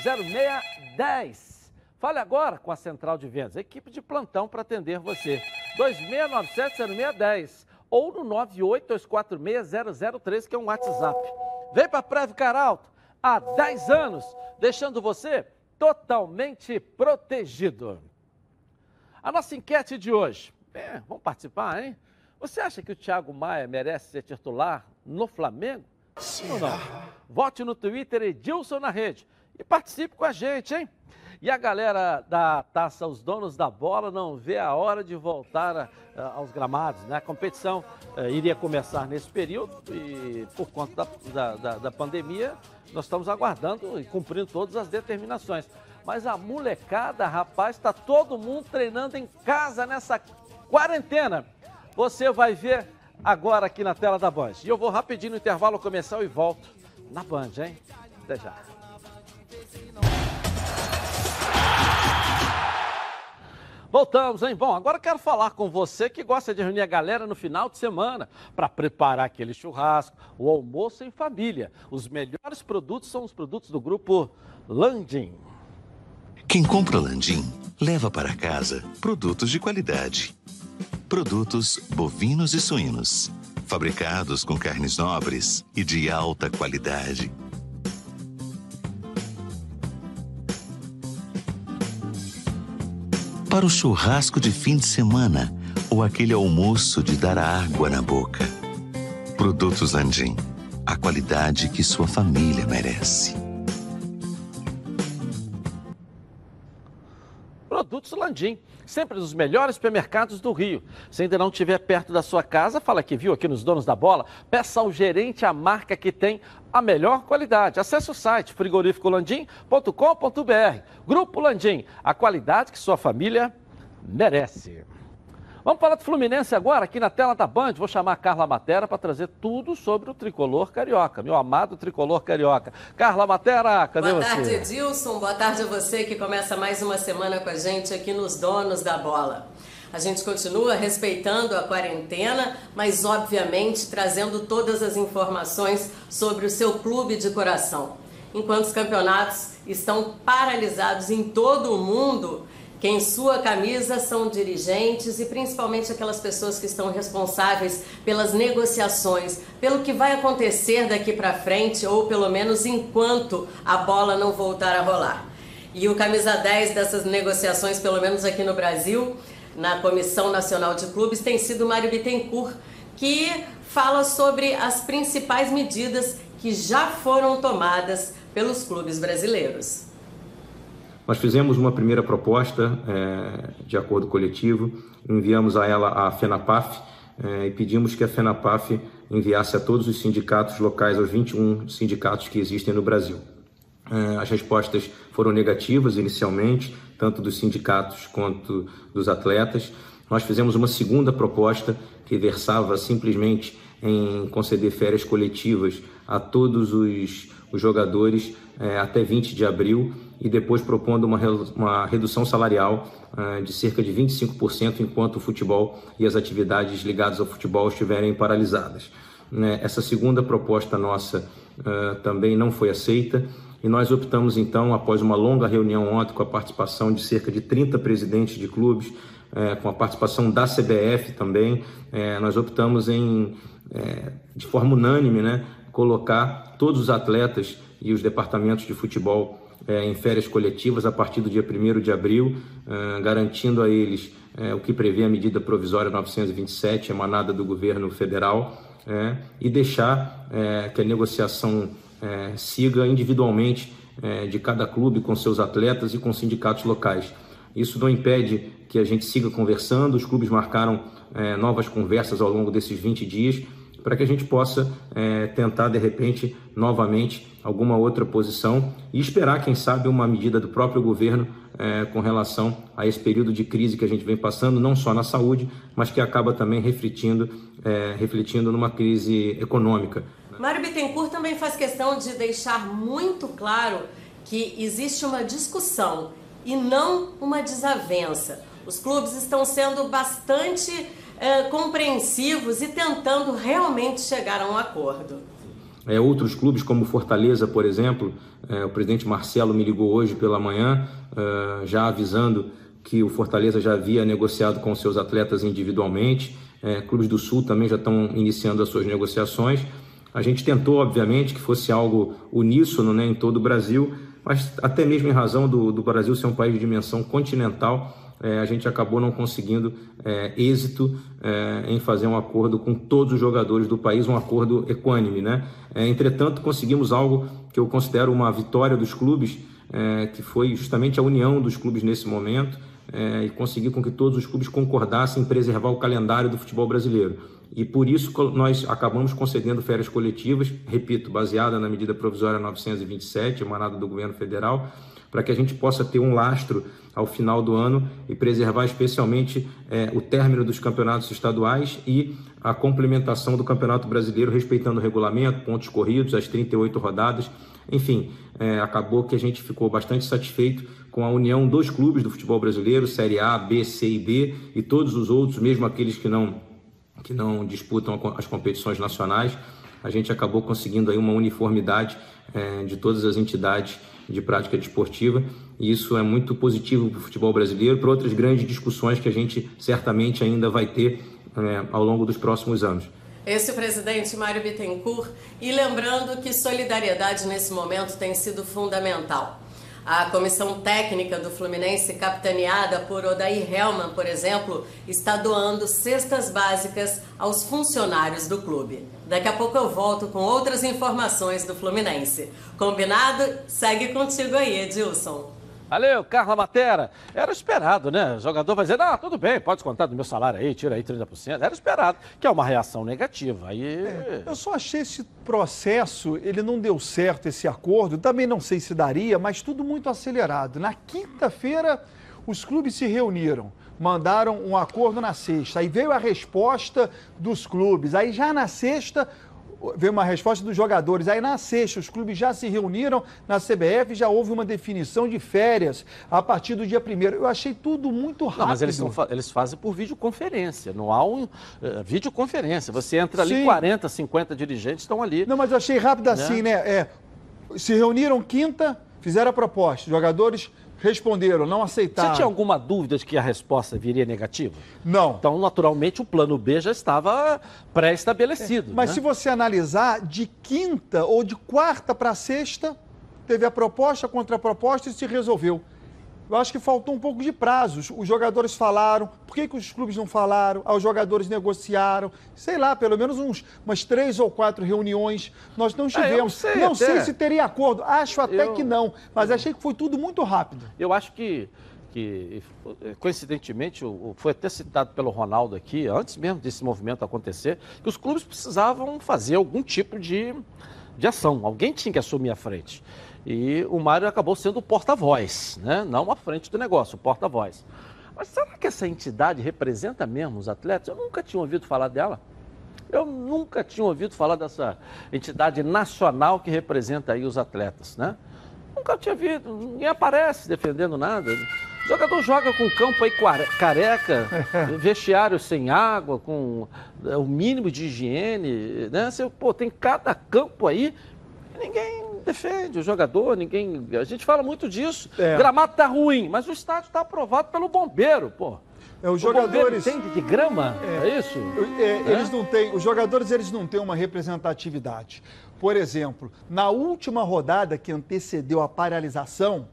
0610 Fale agora com a Central de Vendas, equipe de plantão para atender você. 2697-0610 ou no 98246-003, que é um WhatsApp. Vem para a Preve Caralto há 10 anos, deixando você totalmente protegido. A nossa enquete de hoje. É, vamos participar, hein? Você acha que o Thiago Maia merece ser titular no Flamengo? Sim ou não? Vote no Twitter Edilson na rede e participe com a gente, hein? E a galera da taça, os donos da bola, não vê a hora de voltar a, aos gramados. Né? A competição eh, iria começar nesse período e, por conta da, da, da pandemia, nós estamos aguardando e cumprindo todas as determinações. Mas a molecada, rapaz, está todo mundo treinando em casa nessa quarentena. Você vai ver agora aqui na tela da Band. E eu vou rapidinho no intervalo comercial e volto na Band, hein? Até já. Voltamos, hein? Bom, agora quero falar com você que gosta de reunir a galera no final de semana para preparar aquele churrasco, o almoço em família. Os melhores produtos são os produtos do grupo Landim. Quem compra Landim leva para casa produtos de qualidade. Produtos bovinos e suínos, fabricados com carnes nobres e de alta qualidade para o churrasco de fim de semana ou aquele almoço de dar água na boca. Produtos Landim, a qualidade que sua família merece. Produtos Landim, sempre nos melhores supermercados do Rio. Se ainda não estiver perto da sua casa, fala que viu aqui nos Donos da Bola, peça ao gerente a marca que tem a melhor qualidade. Acesse o site frigorificolandim.com.br. Grupo Landim, a qualidade que sua família merece. Vamos falar do Fluminense agora, aqui na tela da Band. Vou chamar a Carla Matera para trazer tudo sobre o tricolor carioca, meu amado tricolor carioca. Carla Matera, cadê Boa você? Boa tarde, Edilson. Boa tarde a você que começa mais uma semana com a gente aqui nos Donos da Bola. A gente continua respeitando a quarentena, mas obviamente trazendo todas as informações sobre o seu clube de coração. Enquanto os campeonatos estão paralisados em todo o mundo, Quem sua camisa são dirigentes e principalmente aquelas pessoas que estão responsáveis pelas negociações, pelo que vai acontecer daqui para frente ou pelo menos enquanto a bola não voltar a rolar. E o camisa 10 dessas negociações, pelo menos aqui no Brasil, na Comissão Nacional de Clubes, tem sido Mário Bittencourt, que fala sobre as principais medidas que já foram tomadas pelos clubes brasileiros. Nós fizemos uma primeira proposta é, de acordo coletivo, enviamos a ela a FENAPAF é, e pedimos que a FENAPAF enviasse a todos os sindicatos locais, aos 21 sindicatos que existem no Brasil. É, as respostas foram negativas inicialmente, tanto dos sindicatos quanto dos atletas. Nós fizemos uma segunda proposta que versava simplesmente em conceder férias coletivas a todos os, os jogadores é, até 20 de abril e depois propondo uma, uma redução salarial uh, de cerca de 25% enquanto o futebol e as atividades ligadas ao futebol estiverem paralisadas. Né? Essa segunda proposta nossa uh, também não foi aceita e nós optamos então, após uma longa reunião ontem com a participação de cerca de 30 presidentes de clubes, uh, com a participação da CBF também, eh, nós optamos em, eh, de forma unânime, né, colocar todos os atletas e os departamentos de futebol é, em férias coletivas a partir do dia 1 de abril, é, garantindo a eles é, o que prevê a medida provisória 927, emanada do governo federal, é, e deixar é, que a negociação é, siga individualmente de cada clube com seus atletas e com sindicatos locais. Isso não impede que a gente siga conversando, os clubes marcaram novas conversas ao longo desses 20 dias para que a gente possa é, tentar, de repente, novamente alguma outra posição e esperar, quem sabe, uma medida do próprio governo é, com relação a esse período de crise que a gente vem passando, não só na saúde, mas que acaba também refletindo, é, refletindo numa crise econômica. Mário Bittencourt também faz questão de deixar muito claro que existe uma discussão e não uma desavença. Os clubes estão sendo bastante é, compreensivos e tentando realmente chegar a um acordo. É, outros clubes, como Fortaleza, por exemplo, é, o presidente Marcelo me ligou hoje pela manhã, é, já avisando que o Fortaleza já havia negociado com seus atletas individualmente. É, clubes do Sul também já estão iniciando as suas negociações. A gente tentou, obviamente, que fosse algo uníssono né, em todo o Brasil, mas até mesmo em razão do, do Brasil ser um país de dimensão continental, é, a gente acabou não conseguindo é, êxito é, em fazer um acordo com todos os jogadores do país, um acordo equânime. Né? É, entretanto, conseguimos algo que eu considero uma vitória dos clubes, é, que foi justamente a união dos clubes nesse momento é, e conseguir com que todos os clubes concordassem em preservar o calendário do futebol brasileiro. E por isso nós acabamos concedendo férias coletivas, repito, baseada na medida provisória 927, emanada do governo federal, para que a gente possa ter um lastro ao final do ano e preservar especialmente é, o término dos campeonatos estaduais e a complementação do Campeonato Brasileiro, respeitando o regulamento, pontos corridos, as 38 rodadas. Enfim, é, acabou que a gente ficou bastante satisfeito com a união dos clubes do futebol brasileiro, Série A, B, C e D, e todos os outros, mesmo aqueles que não, que não disputam as competições nacionais. A gente acabou conseguindo aí uma uniformidade é, de todas as entidades de prática desportiva, e isso é muito positivo para o futebol brasileiro, para outras grandes discussões que a gente certamente ainda vai ter é, ao longo dos próximos anos. Esse é o presidente Mário Bittencourt, e lembrando que solidariedade nesse momento tem sido fundamental. A comissão técnica do Fluminense, capitaneada por Odair Helman, por exemplo, está doando cestas básicas aos funcionários do clube. Daqui a pouco eu volto com outras informações do Fluminense. Combinado? Segue contigo aí, Edilson. Valeu, Carla Matera. Era esperado, né? O jogador vai dizer, ah, tudo bem, pode descontar do meu salário aí, tira aí 30%. Era esperado, que é uma reação negativa. Aí... É, eu só achei esse processo, ele não deu certo, esse acordo. Também não sei se daria, mas tudo muito acelerado. Na quinta-feira, os clubes se reuniram, mandaram um acordo na sexta. Aí veio a resposta dos clubes. Aí já na sexta, veio uma resposta dos jogadores. Aí na sexta, os clubes já se reuniram na CBF, já houve uma definição de férias a partir do dia primeiro. Eu achei tudo muito rápido. Não, mas eles, eles fazem por videoconferência, não há um uh, videoconferência. Você entra ali, Sim. 40, 50 dirigentes estão ali. Não, mas eu achei rápido né? assim, né? É, se reuniram quinta, fizeram a proposta, jogadores Responderam, não aceitaram. Você tinha alguma dúvida de que a resposta viria negativa? Não. Então, naturalmente, o plano B já estava pré-estabelecido. É, mas né? se você analisar, de quinta ou de quarta para sexta, teve a proposta contra a proposta e se resolveu. Eu acho que faltou um pouco de prazos. Os jogadores falaram, por que, que os clubes não falaram? Ah, os jogadores negociaram, sei lá, pelo menos uns, umas três ou quatro reuniões. Nós não tivemos. É, não sei, sei se teria acordo, acho até eu... que não, mas achei que foi tudo muito rápido. Eu acho que, que coincidentemente, foi até citado pelo Ronaldo aqui, antes mesmo desse movimento acontecer, que os clubes precisavam fazer algum tipo de, de ação. Alguém tinha que assumir a frente. E o Mário acabou sendo o porta-voz, né? não à frente do negócio, o porta-voz. Mas será que essa entidade representa mesmo os atletas? Eu nunca tinha ouvido falar dela. Eu nunca tinha ouvido falar dessa entidade nacional que representa aí os atletas, né? Nunca tinha visto, ninguém aparece defendendo nada. O jogador joga com o campo aí careca, vestiário sem água, com é, o mínimo de higiene, né? Você, pô, tem cada campo aí, ninguém defende o jogador, ninguém. A gente fala muito disso. É. Gramado tá ruim, mas o estádio está aprovado pelo bombeiro, pô. É, os jogadores entende de grama, é, é isso? É, eles não têm, os jogadores eles não têm uma representatividade. Por exemplo, na última rodada que antecedeu a paralisação,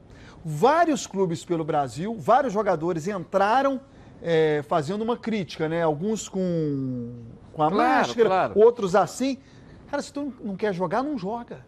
vários clubes pelo Brasil, vários jogadores entraram é, fazendo uma crítica, né? Alguns com, com a claro, máscara, claro. outros assim. Cara, se tu não quer jogar, não joga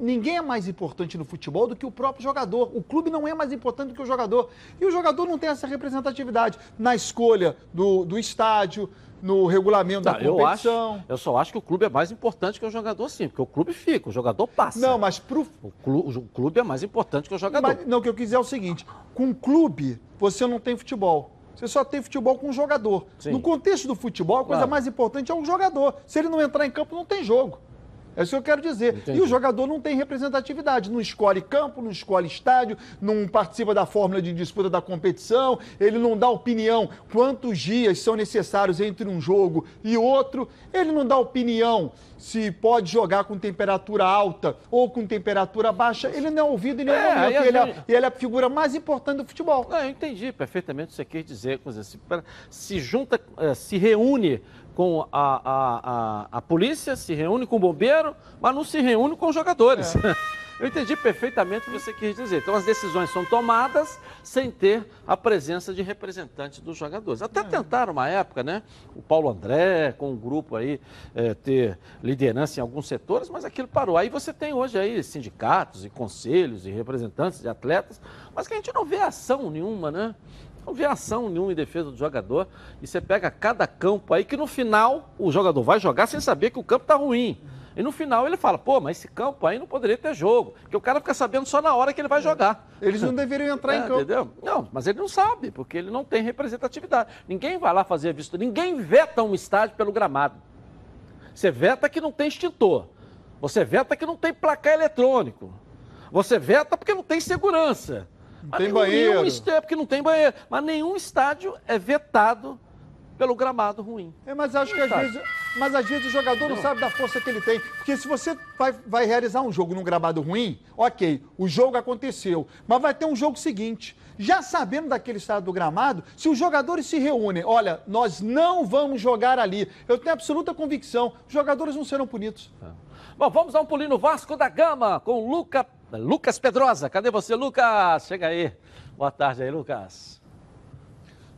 ninguém é mais importante no futebol do que o próprio jogador. O clube não é mais importante do que o jogador. E o jogador não tem essa representatividade na escolha do, do estádio, no regulamento não, da competição. Eu, acho, eu só acho que o clube é mais importante que o jogador, sim, porque o clube fica, o jogador passa. Não, mas pro... o, clube, o clube é mais importante que o jogador. Mas, não, o que eu quis dizer é o seguinte: com clube, você não tem futebol. Você só tem futebol com o jogador. Sim. No contexto do futebol, a coisa claro. mais importante é o jogador. Se ele não entrar em campo, não tem jogo. É isso que eu quero dizer. Entendi. E o jogador não tem representatividade. Não escolhe campo, não escolhe estádio, não participa da fórmula de disputa da competição, ele não dá opinião quantos dias são necessários entre um jogo e outro, ele não dá opinião se pode jogar com temperatura alta ou com temperatura baixa, ele não é ouvido em nenhum é, momento. E ele, é, ele, é, a figura mais importante do futebol. Não, eu entendi perfeitamente o que você quer dizer. Se, se junta, eh, se reúne com a, a, a, a, polícia, se reúne com o bombeiro, mas não se reúne com os jogadores. É. Eu entendi perfeitamente o que você quis dizer. Então, as decisões são tomadas sem ter a presença de representantes dos jogadores. Até é. tentaram uma época, né? O Paulo André, com um grupo aí, é, ter liderança em alguns setores, mas aquilo parou. Aí você tem hoje aí sindicatos e conselhos e representantes de atletas, mas que a gente não vê ação nenhuma, né? Não vê ação nenhuma em defesa do jogador. E você pega cada campo aí que no final o jogador vai jogar sem saber que o campo está ruim. E no final ele fala, pô, mas esse campo aí não poderia ter jogo. Porque o cara fica sabendo só na hora que ele vai jogar. Eles não deveriam entrar é, em campo. Entendeu? Não, mas ele não sabe, porque ele não tem representatividade. Ninguém vai lá fazer a vista. Ninguém veta um estádio pelo gramado. Você veta que não tem extintor. Você veta que não tem placar eletrônico. Você veta porque não tem segurança. Não tem banheiro. Nenhum estádio, porque não tem banheiro. Mas nenhum estádio é vetado pelo gramado ruim. É, mas acho que às vezes, mas às vezes o jogador não, não sabe da força que ele tem. Porque se você vai, vai realizar um jogo num gramado ruim, ok, o jogo aconteceu. Mas vai ter um jogo seguinte. Já sabendo daquele estado do gramado, se os jogadores se reúnem, olha, nós não vamos jogar ali. Eu tenho absoluta convicção, os jogadores não serão punidos. É. Bom, vamos dar um pulinho no Vasco da Gama com Luca Lucas Pedrosa. Cadê você, Lucas? Chega aí. Boa tarde aí, Lucas.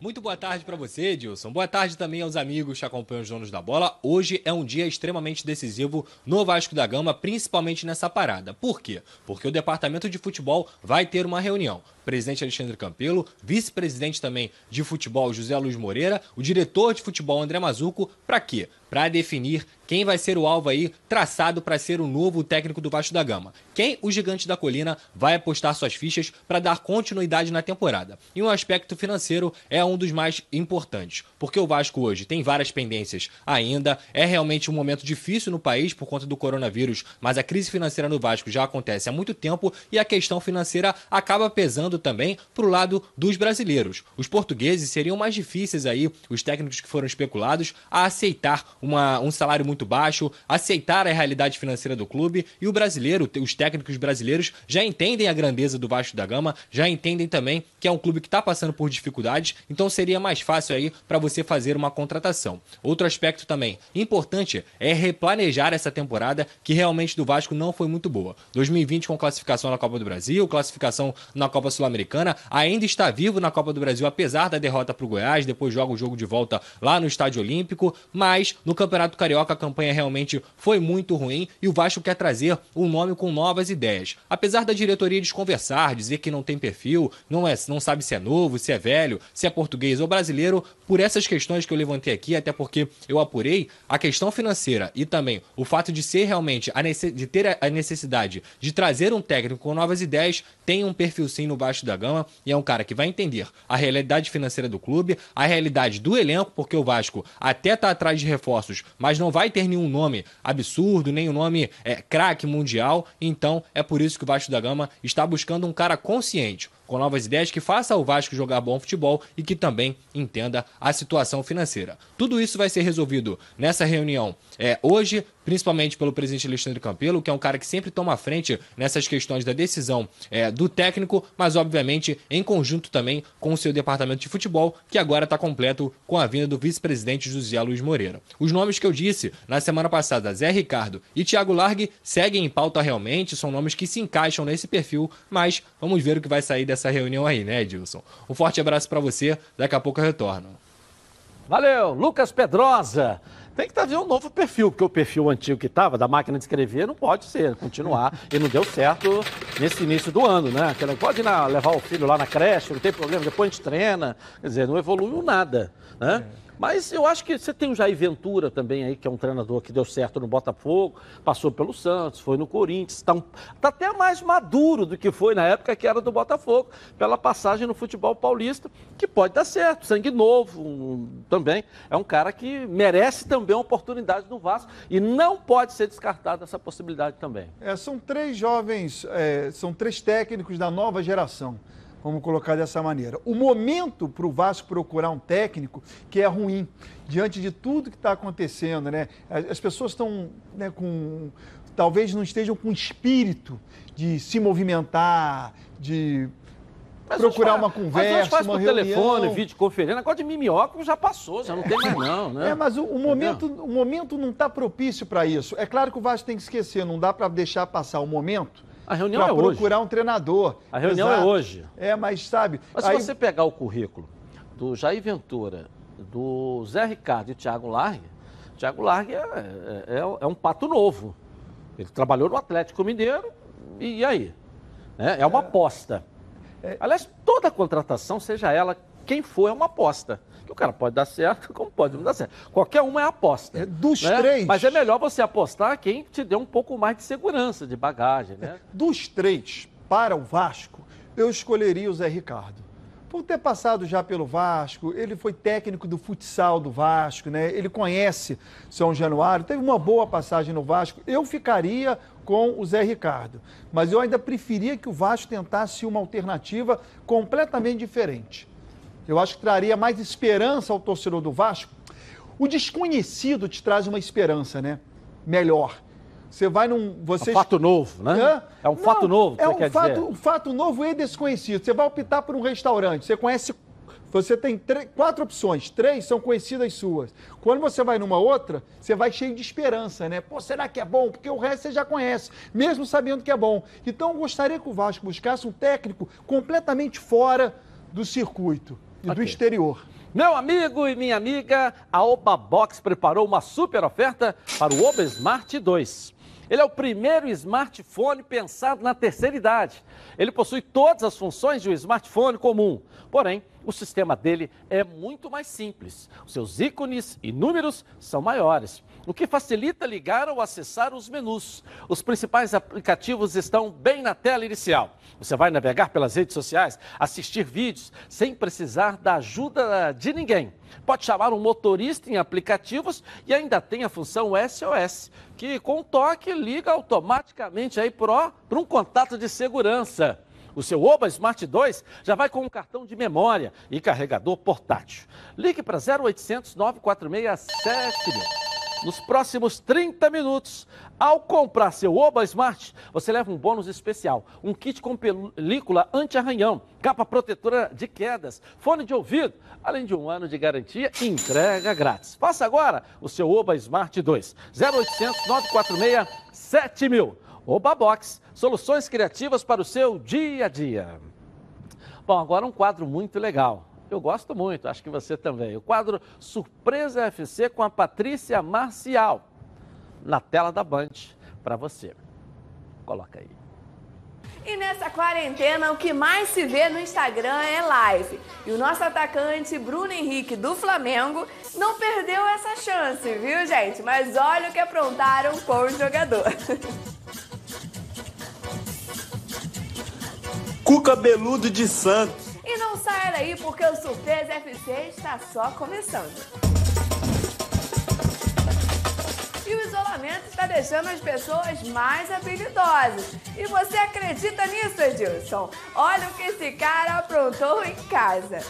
Muito boa tarde para você, Edilson. Boa tarde também aos amigos que acompanham os donos da bola. Hoje é um dia extremamente decisivo no Vasco da Gama, principalmente nessa parada. Por quê? Porque o departamento de futebol vai ter uma reunião. Presidente Alexandre Campelo, vice-presidente também de futebol José Luiz Moreira, o diretor de futebol André Mazuco, para quê? Para definir quem vai ser o alvo aí traçado para ser o novo técnico do Vasco da Gama. Quem o Gigante da Colina vai apostar suas fichas para dar continuidade na temporada. E um aspecto financeiro é um dos mais importantes, porque o Vasco hoje tem várias pendências ainda, é realmente um momento difícil no país por conta do coronavírus, mas a crise financeira no Vasco já acontece há muito tempo e a questão financeira acaba pesando também para o lado dos brasileiros. Os portugueses seriam mais difíceis aí, os técnicos que foram especulados, a aceitar uma, um salário muito baixo, aceitar a realidade financeira do clube. E o brasileiro, os técnicos brasileiros já entendem a grandeza do Vasco da Gama, já entendem também que é um clube que está passando por dificuldades, então seria mais fácil aí para você fazer uma contratação. Outro aspecto também importante é replanejar essa temporada que realmente do Vasco não foi muito boa. 2020 com classificação na Copa do Brasil, classificação na Copa Sul-Americana, ainda está vivo na Copa do Brasil apesar da derrota para o Goiás, depois joga o jogo de volta lá no Estádio Olímpico, mas no Campeonato Carioca a campanha realmente foi muito ruim e o Vasco quer trazer um nome com novas ideias. Apesar da diretoria desconversar, dizer que não tem perfil, não é, não sabe se é novo, se é velho, se é português ou brasileiro, por essas questões que eu levantei aqui, até porque eu apurei a questão financeira e também o fato de ser realmente a de ter a necessidade de trazer um técnico com novas ideias, tem um perfil sim no baixo da gama e é um cara que vai entender a realidade financeira do clube, a realidade do elenco, porque o Vasco até tá atrás de reforços, mas não vai ter nenhum nome absurdo, nenhum nome é, craque mundial, então é por isso que o Vasco da Gama está buscando um cara consciente, com novas ideias que faça o Vasco jogar bom futebol e que também entenda a situação financeira. Tudo isso vai ser resolvido nessa reunião é, hoje, principalmente pelo presidente Alexandre Campelo, que é um cara que sempre toma a frente nessas questões da decisão é, do técnico, mas obviamente em conjunto também com o seu departamento de futebol, que agora está completo com a vinda do vice-presidente José Luiz Moreira. Os nomes que eu disse na semana passada, Zé Ricardo e Thiago Largue, seguem em pauta realmente, são nomes que se encaixam nesse perfil, mas vamos ver o que vai sair dessa reunião aí, né, Edilson? Um forte abraço para você, daqui a pouco eu retorno. Valeu, Lucas Pedrosa. Tem que trazer um novo perfil, porque o perfil antigo que estava, da máquina de escrever, não pode ser, continuar. E não deu certo nesse início do ano, né? Aquela, pode na, levar o filho lá na creche, não tem problema, depois a gente treina. Quer dizer, não evoluiu nada, né? É. Mas eu acho que você tem o Jair Ventura também aí, que é um treinador que deu certo no Botafogo, passou pelo Santos, foi no Corinthians, está um, tá até mais maduro do que foi na época que era do Botafogo, pela passagem no futebol paulista, que pode dar certo, sangue novo um, também. É um cara que merece também uma oportunidade no Vasco e não pode ser descartada essa possibilidade também. É, são três jovens, é, são três técnicos da nova geração. Vamos colocar dessa maneira. O momento para o Vasco procurar um técnico que é ruim, diante de tudo que está acontecendo, né? As pessoas estão né, com. Talvez não estejam com espírito de se movimentar, de mas procurar uma conversa, mas faz uma por reunião. telefone, videoconferência, agora de mimióculo já passou, já não tem mais não, né? É, mas o, o momento, o momento não está propício para isso. É claro que o Vasco tem que esquecer, não dá para deixar passar o momento a reunião é hoje. procurar um treinador. A reunião é Exato. é hoje. É, mas sabe. Mas aí... se você pegar o currículo do Jair Ventura, do Zé Ricardo e Thiago Largue, Thiago Largue é, é, é, é um pato novo. Ele trabalhou no Atlético Mineiro e, e aí? É, é uma aposta. É. Aliás, toda contratação, seja ela quem for, é uma aposta o cara pode dar certo, como pode não dar certo. Qualquer uma é aposta. É dos né? três. Mas é melhor você apostar quem te dê um pouco mais de segurança, de bagagem, né? Dos três, para o Vasco, eu escolheria o Zé Ricardo. Por ter passado já pelo Vasco, ele foi técnico do futsal do Vasco, né? Ele conhece São Januário, teve uma boa passagem no Vasco. Eu ficaria com o Zé Ricardo, mas eu ainda preferia que o Vasco tentasse uma alternativa completamente diferente. Eu acho que traria mais esperança ao torcedor do Vasco. O desconhecido te traz uma esperança, né? Melhor. Você vai num. Você... É um fato novo, né? É, é um Não, fato novo, é um fato, um fato novo e desconhecido. Você vai optar por um restaurante, você conhece. Você tem três, quatro opções, três são conhecidas suas. Quando você vai numa outra, você vai cheio de esperança, né? Pô, será que é bom? Porque o resto você já conhece, mesmo sabendo que é bom. Então, eu gostaria que o Vasco buscasse um técnico completamente fora do circuito e okay. do exterior. Meu amigo e minha amiga, a Oba Box preparou uma super oferta para o Oba Smart 2. Ele é o primeiro smartphone pensado na terceira idade. Ele possui todas as funções de um smartphone comum, porém, o sistema dele é muito mais simples. Os seus ícones e números são maiores o que facilita ligar ou acessar os menus. Os principais aplicativos estão bem na tela inicial. Você vai navegar pelas redes sociais, assistir vídeos, sem precisar da ajuda de ninguém. Pode chamar um motorista em aplicativos e ainda tem a função SOS, que com toque liga automaticamente aí para um contato de segurança. O seu Oba Smart 2 já vai com um cartão de memória e carregador portátil. Ligue para 0800 946 7000 nos próximos 30 minutos. Ao comprar seu Oba Smart, você leva um bônus especial: um kit com película anti-arranhão, capa protetora de quedas, fone de ouvido, além de um ano de garantia e entrega grátis. Faça agora o seu Oba Smart 2. 0800 946 7000. Oba Box, soluções criativas para o seu dia a dia. Bom, agora um quadro muito legal. Eu gosto muito, acho que você também. O quadro Surpresa FC com a Patrícia Marcial. Na tela da Band, para você. Coloca aí. E nessa quarentena, o que mais se vê no Instagram é live. E o nosso atacante Bruno Henrique do Flamengo não perdeu essa chance, viu, gente? Mas olha o que aprontaram com o jogador. Cuca Beludo de Santos. E não saia daí porque o Surpresa FC está só começando. E o isolamento está deixando as pessoas mais habilidosas. E você acredita nisso, Edilson? Olha o que esse cara aprontou em casa.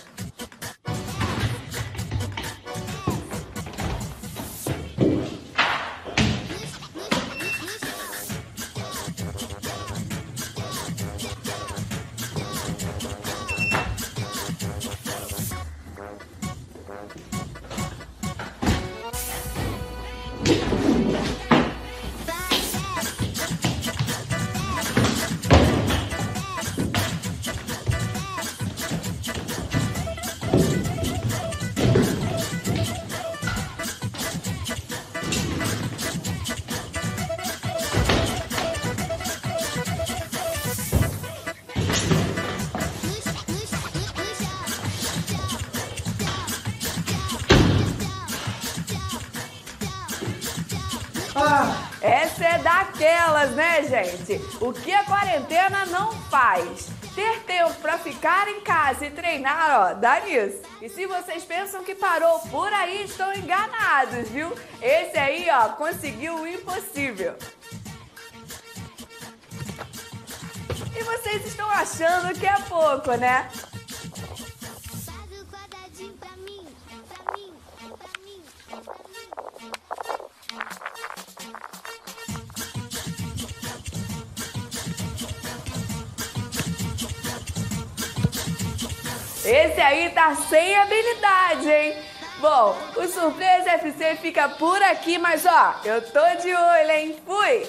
Gente? O que a quarentena não faz? Ter tempo para ficar em casa e treinar, ó, dá nisso. E se vocês pensam que parou por aí, estão enganados, viu? Esse aí, ó, conseguiu o impossível. E vocês estão achando que é pouco, né? Esse aí tá sem habilidade, hein? Bom, o Surpresa FC fica por aqui, mas ó, eu tô de olho, hein? Fui!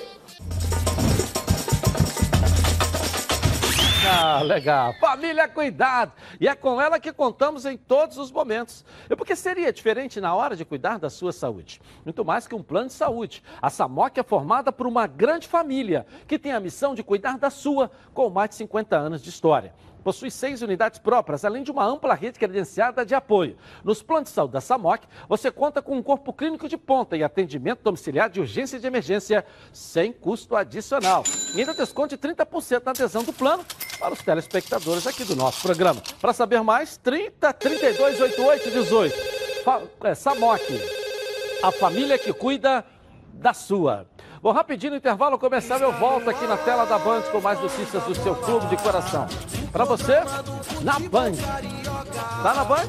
Ah, legal. Família Cuidado. E é com ela que contamos em todos os momentos. E porque seria diferente na hora de cuidar da sua saúde? Muito mais que um plano de saúde. A SAMOC é formada por uma grande família que tem a missão de cuidar da sua com mais de 50 anos de história possui seis unidades próprias, além de uma ampla rede credenciada de apoio. Nos planos de saúde da SAMOC, você conta com um corpo clínico de ponta e atendimento domiciliar de urgência e de emergência sem custo adicional. E ainda desconte 30% na adesão do plano para os telespectadores aqui do nosso programa. Para saber mais, 30 32 88 18. Fa é, SAMOC, a família que cuida da sua. Bom, rapidinho no intervalo começar, eu volto aqui na tela da Band com mais notícias do seu clube de coração. Para você, na Band. Tá na Band?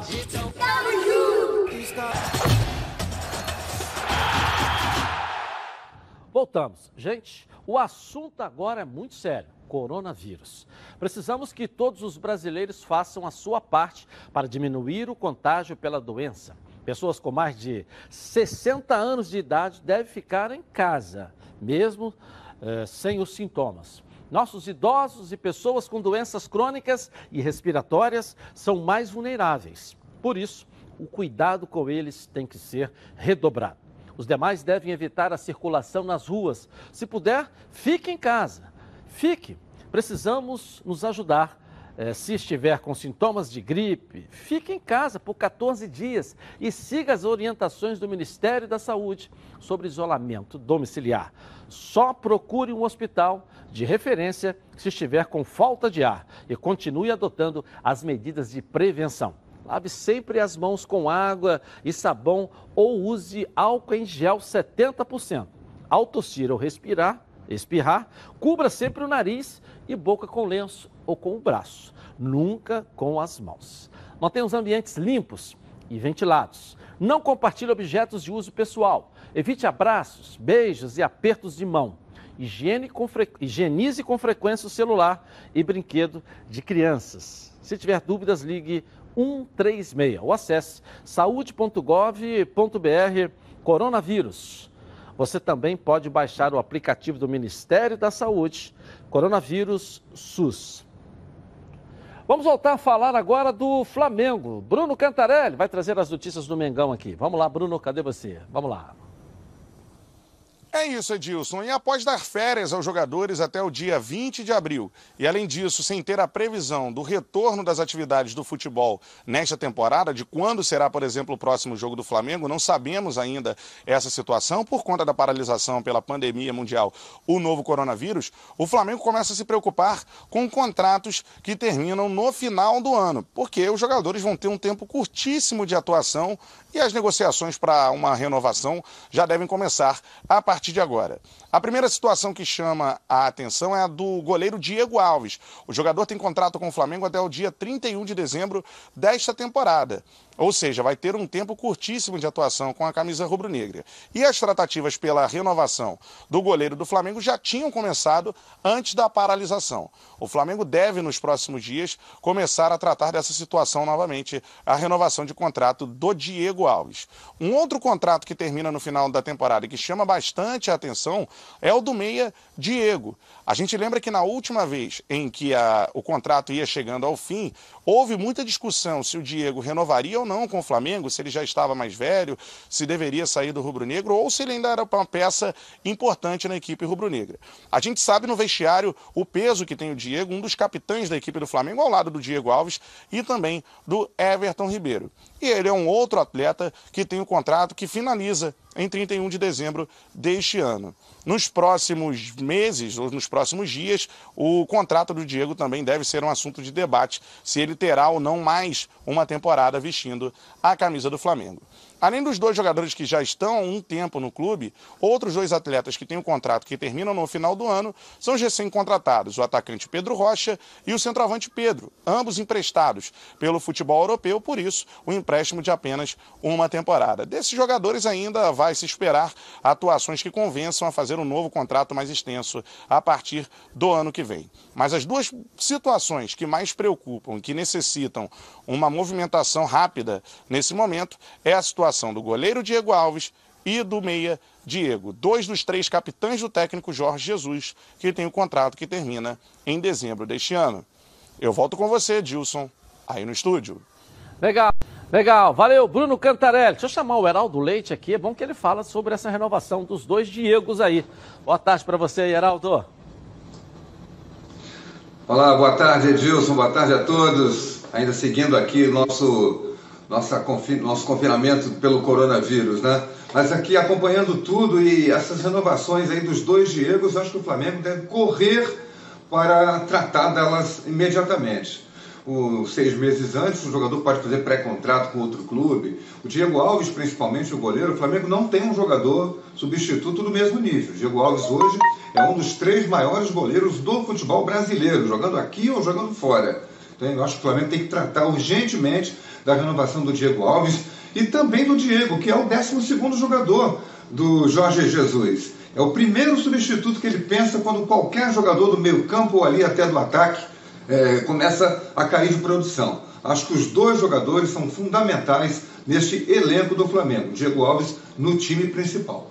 Voltamos. Gente, o assunto agora é muito sério coronavírus. Precisamos que todos os brasileiros façam a sua parte para diminuir o contágio pela doença. Pessoas com mais de 60 anos de idade devem ficar em casa mesmo eh, sem os sintomas. Nossos idosos e pessoas com doenças crônicas e respiratórias são mais vulneráveis. Por isso, o cuidado com eles tem que ser redobrado. Os demais devem evitar a circulação nas ruas. Se puder, fique em casa. Fique. Precisamos nos ajudar é, se estiver com sintomas de gripe, fique em casa por 14 dias e siga as orientações do Ministério da Saúde sobre isolamento domiciliar. Só procure um hospital de referência se estiver com falta de ar e continue adotando as medidas de prevenção. Lave sempre as mãos com água e sabão ou use álcool em gel 70%. Ao tossir ou respirar, espirrar, cubra sempre o nariz e boca com lenço ou com o braço, nunca com as mãos. Mantenha os ambientes limpos e ventilados. Não compartilhe objetos de uso pessoal. Evite abraços, beijos e apertos de mão. Higiene com fre... Higienize com frequência o celular e brinquedo de crianças. Se tiver dúvidas, ligue 136 ou acesse saúde.gov.br coronavírus. Você também pode baixar o aplicativo do Ministério da Saúde, Coronavírus SUS. Vamos voltar a falar agora do Flamengo. Bruno Cantarelli vai trazer as notícias do Mengão aqui. Vamos lá, Bruno, cadê você? Vamos lá. É isso, Edilson. E após dar férias aos jogadores até o dia 20 de abril, e além disso, sem ter a previsão do retorno das atividades do futebol nesta temporada, de quando será, por exemplo, o próximo jogo do Flamengo, não sabemos ainda essa situação. Por conta da paralisação pela pandemia mundial, o novo coronavírus, o Flamengo começa a se preocupar com contratos que terminam no final do ano, porque os jogadores vão ter um tempo curtíssimo de atuação e as negociações para uma renovação já devem começar a partir de agora. A primeira situação que chama a atenção é a do goleiro Diego Alves. O jogador tem contrato com o Flamengo até o dia 31 de dezembro desta temporada. Ou seja, vai ter um tempo curtíssimo de atuação com a camisa rubro-negra. E as tratativas pela renovação do goleiro do Flamengo já tinham começado antes da paralisação. O Flamengo deve, nos próximos dias, começar a tratar dessa situação novamente, a renovação de contrato do Diego Alves. Um outro contrato que termina no final da temporada e que chama bastante a atenção é o do meia Diego. A gente lembra que na última vez em que a, o contrato ia chegando ao fim, houve muita discussão se o Diego renovaria ou não com o Flamengo, se ele já estava mais velho, se deveria sair do rubro-negro ou se ele ainda era uma peça importante na equipe rubro-negra. A gente sabe no vestiário o peso que tem o Diego, um dos capitães da equipe do Flamengo, ao lado do Diego Alves e também do Everton Ribeiro. E ele é um outro atleta que tem um contrato que finaliza em 31 de dezembro deste ano. Nos próximos meses, ou nos próximos dias, o contrato do Diego também deve ser um assunto de debate, se ele terá ou não mais uma temporada vestindo a camisa do Flamengo. Além dos dois jogadores que já estão há um tempo no clube, outros dois atletas que têm um contrato que terminam no final do ano são os recém-contratados, o atacante Pedro Rocha e o centroavante Pedro, ambos emprestados pelo futebol europeu, por isso o empréstimo de apenas uma temporada. Desses jogadores ainda vai se esperar atuações que convençam a fazer um novo contrato mais extenso a partir do ano que vem. Mas as duas situações que mais preocupam, que necessitam uma movimentação rápida nesse momento, é a situação do goleiro Diego Alves e do meia Diego, dois dos três capitães do técnico Jorge Jesus, que tem o contrato que termina em dezembro deste ano. Eu volto com você, Dilson, aí no estúdio. Legal, legal. Valeu, Bruno Cantarelli. Deixa eu chamar o Heraldo Leite aqui. É bom que ele fala sobre essa renovação dos dois Diegos aí. Boa tarde para você, Heraldo. Olá, boa tarde, Edilson. Boa tarde a todos. Ainda seguindo aqui nosso nossa, nosso confinamento pelo coronavírus, né? Mas aqui acompanhando tudo e essas renovações aí dos dois Diegos, acho que o Flamengo deve correr para tratar delas imediatamente. O, seis meses antes, o jogador pode fazer pré-contrato com outro clube. O Diego Alves, principalmente o goleiro, o Flamengo não tem um jogador substituto do mesmo nível. O Diego Alves hoje é um dos três maiores goleiros do futebol brasileiro, jogando aqui ou jogando fora. Então, eu acho que o Flamengo tem que tratar urgentemente da renovação do Diego Alves e também do Diego, que é o 12 jogador do Jorge Jesus. É o primeiro substituto que ele pensa quando qualquer jogador do meio campo ou ali até do ataque é, começa a cair de produção. Acho que os dois jogadores são fundamentais neste elenco do Flamengo. Diego Alves no time principal.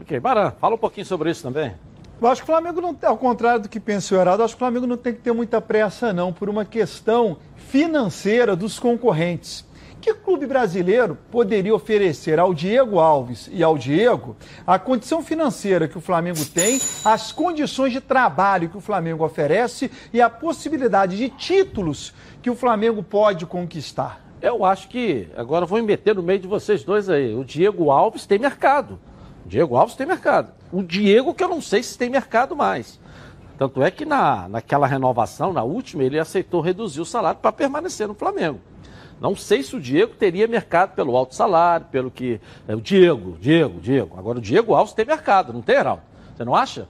Ok, Baran, fala um pouquinho sobre isso também. Eu acho que o Flamengo não, ao contrário do que pensa o Heraldo, acho que o Flamengo não tem que ter muita pressa não, por uma questão financeira dos concorrentes. Que clube brasileiro poderia oferecer ao Diego Alves e ao Diego a condição financeira que o Flamengo tem, as condições de trabalho que o Flamengo oferece e a possibilidade de títulos que o Flamengo pode conquistar? Eu acho que, agora vou me meter no meio de vocês dois aí. O Diego Alves tem mercado. O Diego Alves tem mercado. O Diego, que eu não sei se tem mercado mais. Tanto é que na, naquela renovação, na última, ele aceitou reduzir o salário para permanecer no Flamengo. Não sei se o Diego teria mercado pelo alto salário, pelo que. É, o Diego, Diego, Diego. Agora o Diego Alves tem mercado, não tem, Heraldo? Você não acha?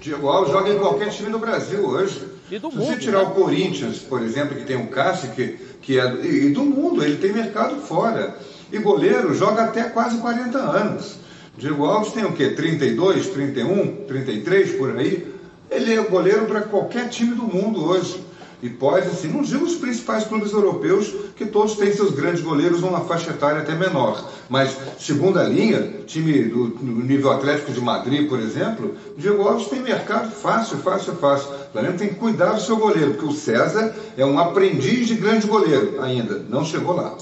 Diego Alves joga em qualquer time do Brasil hoje. E do Se mundo. você tirar né? o Corinthians, por exemplo, que tem o Cássio, que, que é do- e do mundo, ele tem mercado fora. E goleiro joga até quase 40 anos. Diego Alves tem o quê? 32, 31, 33 por aí? Ele é goleiro para qualquer time do mundo hoje. E pode, assim, não digo os principais clubes europeus, que todos têm seus grandes goleiros numa faixa etária até menor. Mas, segunda linha, time do, do nível Atlético de Madrid, por exemplo, Diego Alves tem mercado fácil, fácil, fácil. O Flamengo tem que cuidar do seu goleiro, porque o César é um aprendiz de grande goleiro ainda, não chegou lá.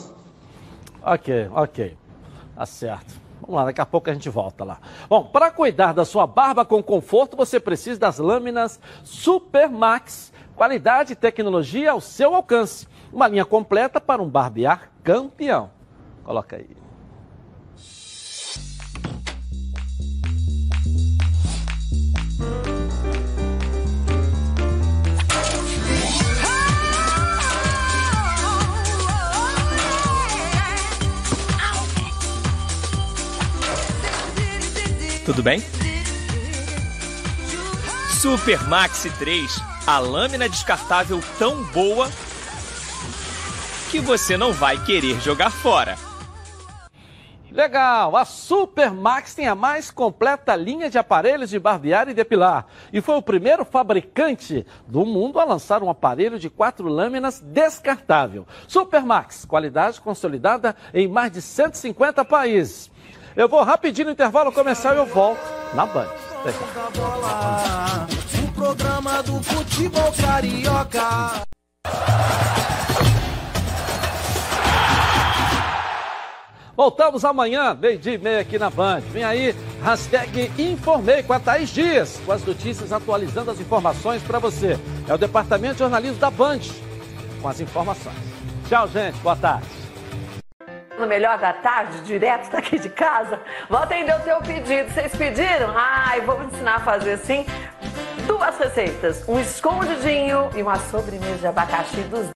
Ok, ok. Tá certo. Vamos lá, daqui a pouco a gente volta lá. Bom, para cuidar da sua barba com conforto, você precisa das lâminas Supermax. Qualidade e tecnologia ao seu alcance. Uma linha completa para um barbear campeão. Coloca aí. Tudo bem? Super Maxi 3, a lâmina descartável tão boa que você não vai querer jogar fora. Legal! A Supermax tem a mais completa linha de aparelhos de barbear e depilar. E foi o primeiro fabricante do mundo a lançar um aparelho de quatro lâminas descartável. Supermax, qualidade consolidada em mais de 150 países. Eu vou rapidinho no intervalo comercial e eu volto na Band. O programa do futebol carioca. Voltamos amanhã, meio-dia e meia aqui na Band. Vem aí, hashtag Informei com a Thaís Dias, com as notícias atualizando as informações para você. É o Departamento de Jornalismo da Band, com as informações. Tchau, gente. Boa tarde. No melhor da tarde, direto daqui de casa, vou atender o teu pedido. Vocês pediram? Ai, vou ensinar a fazer assim duas receitas: um escondidinho e uma sobremesa de abacaxi dos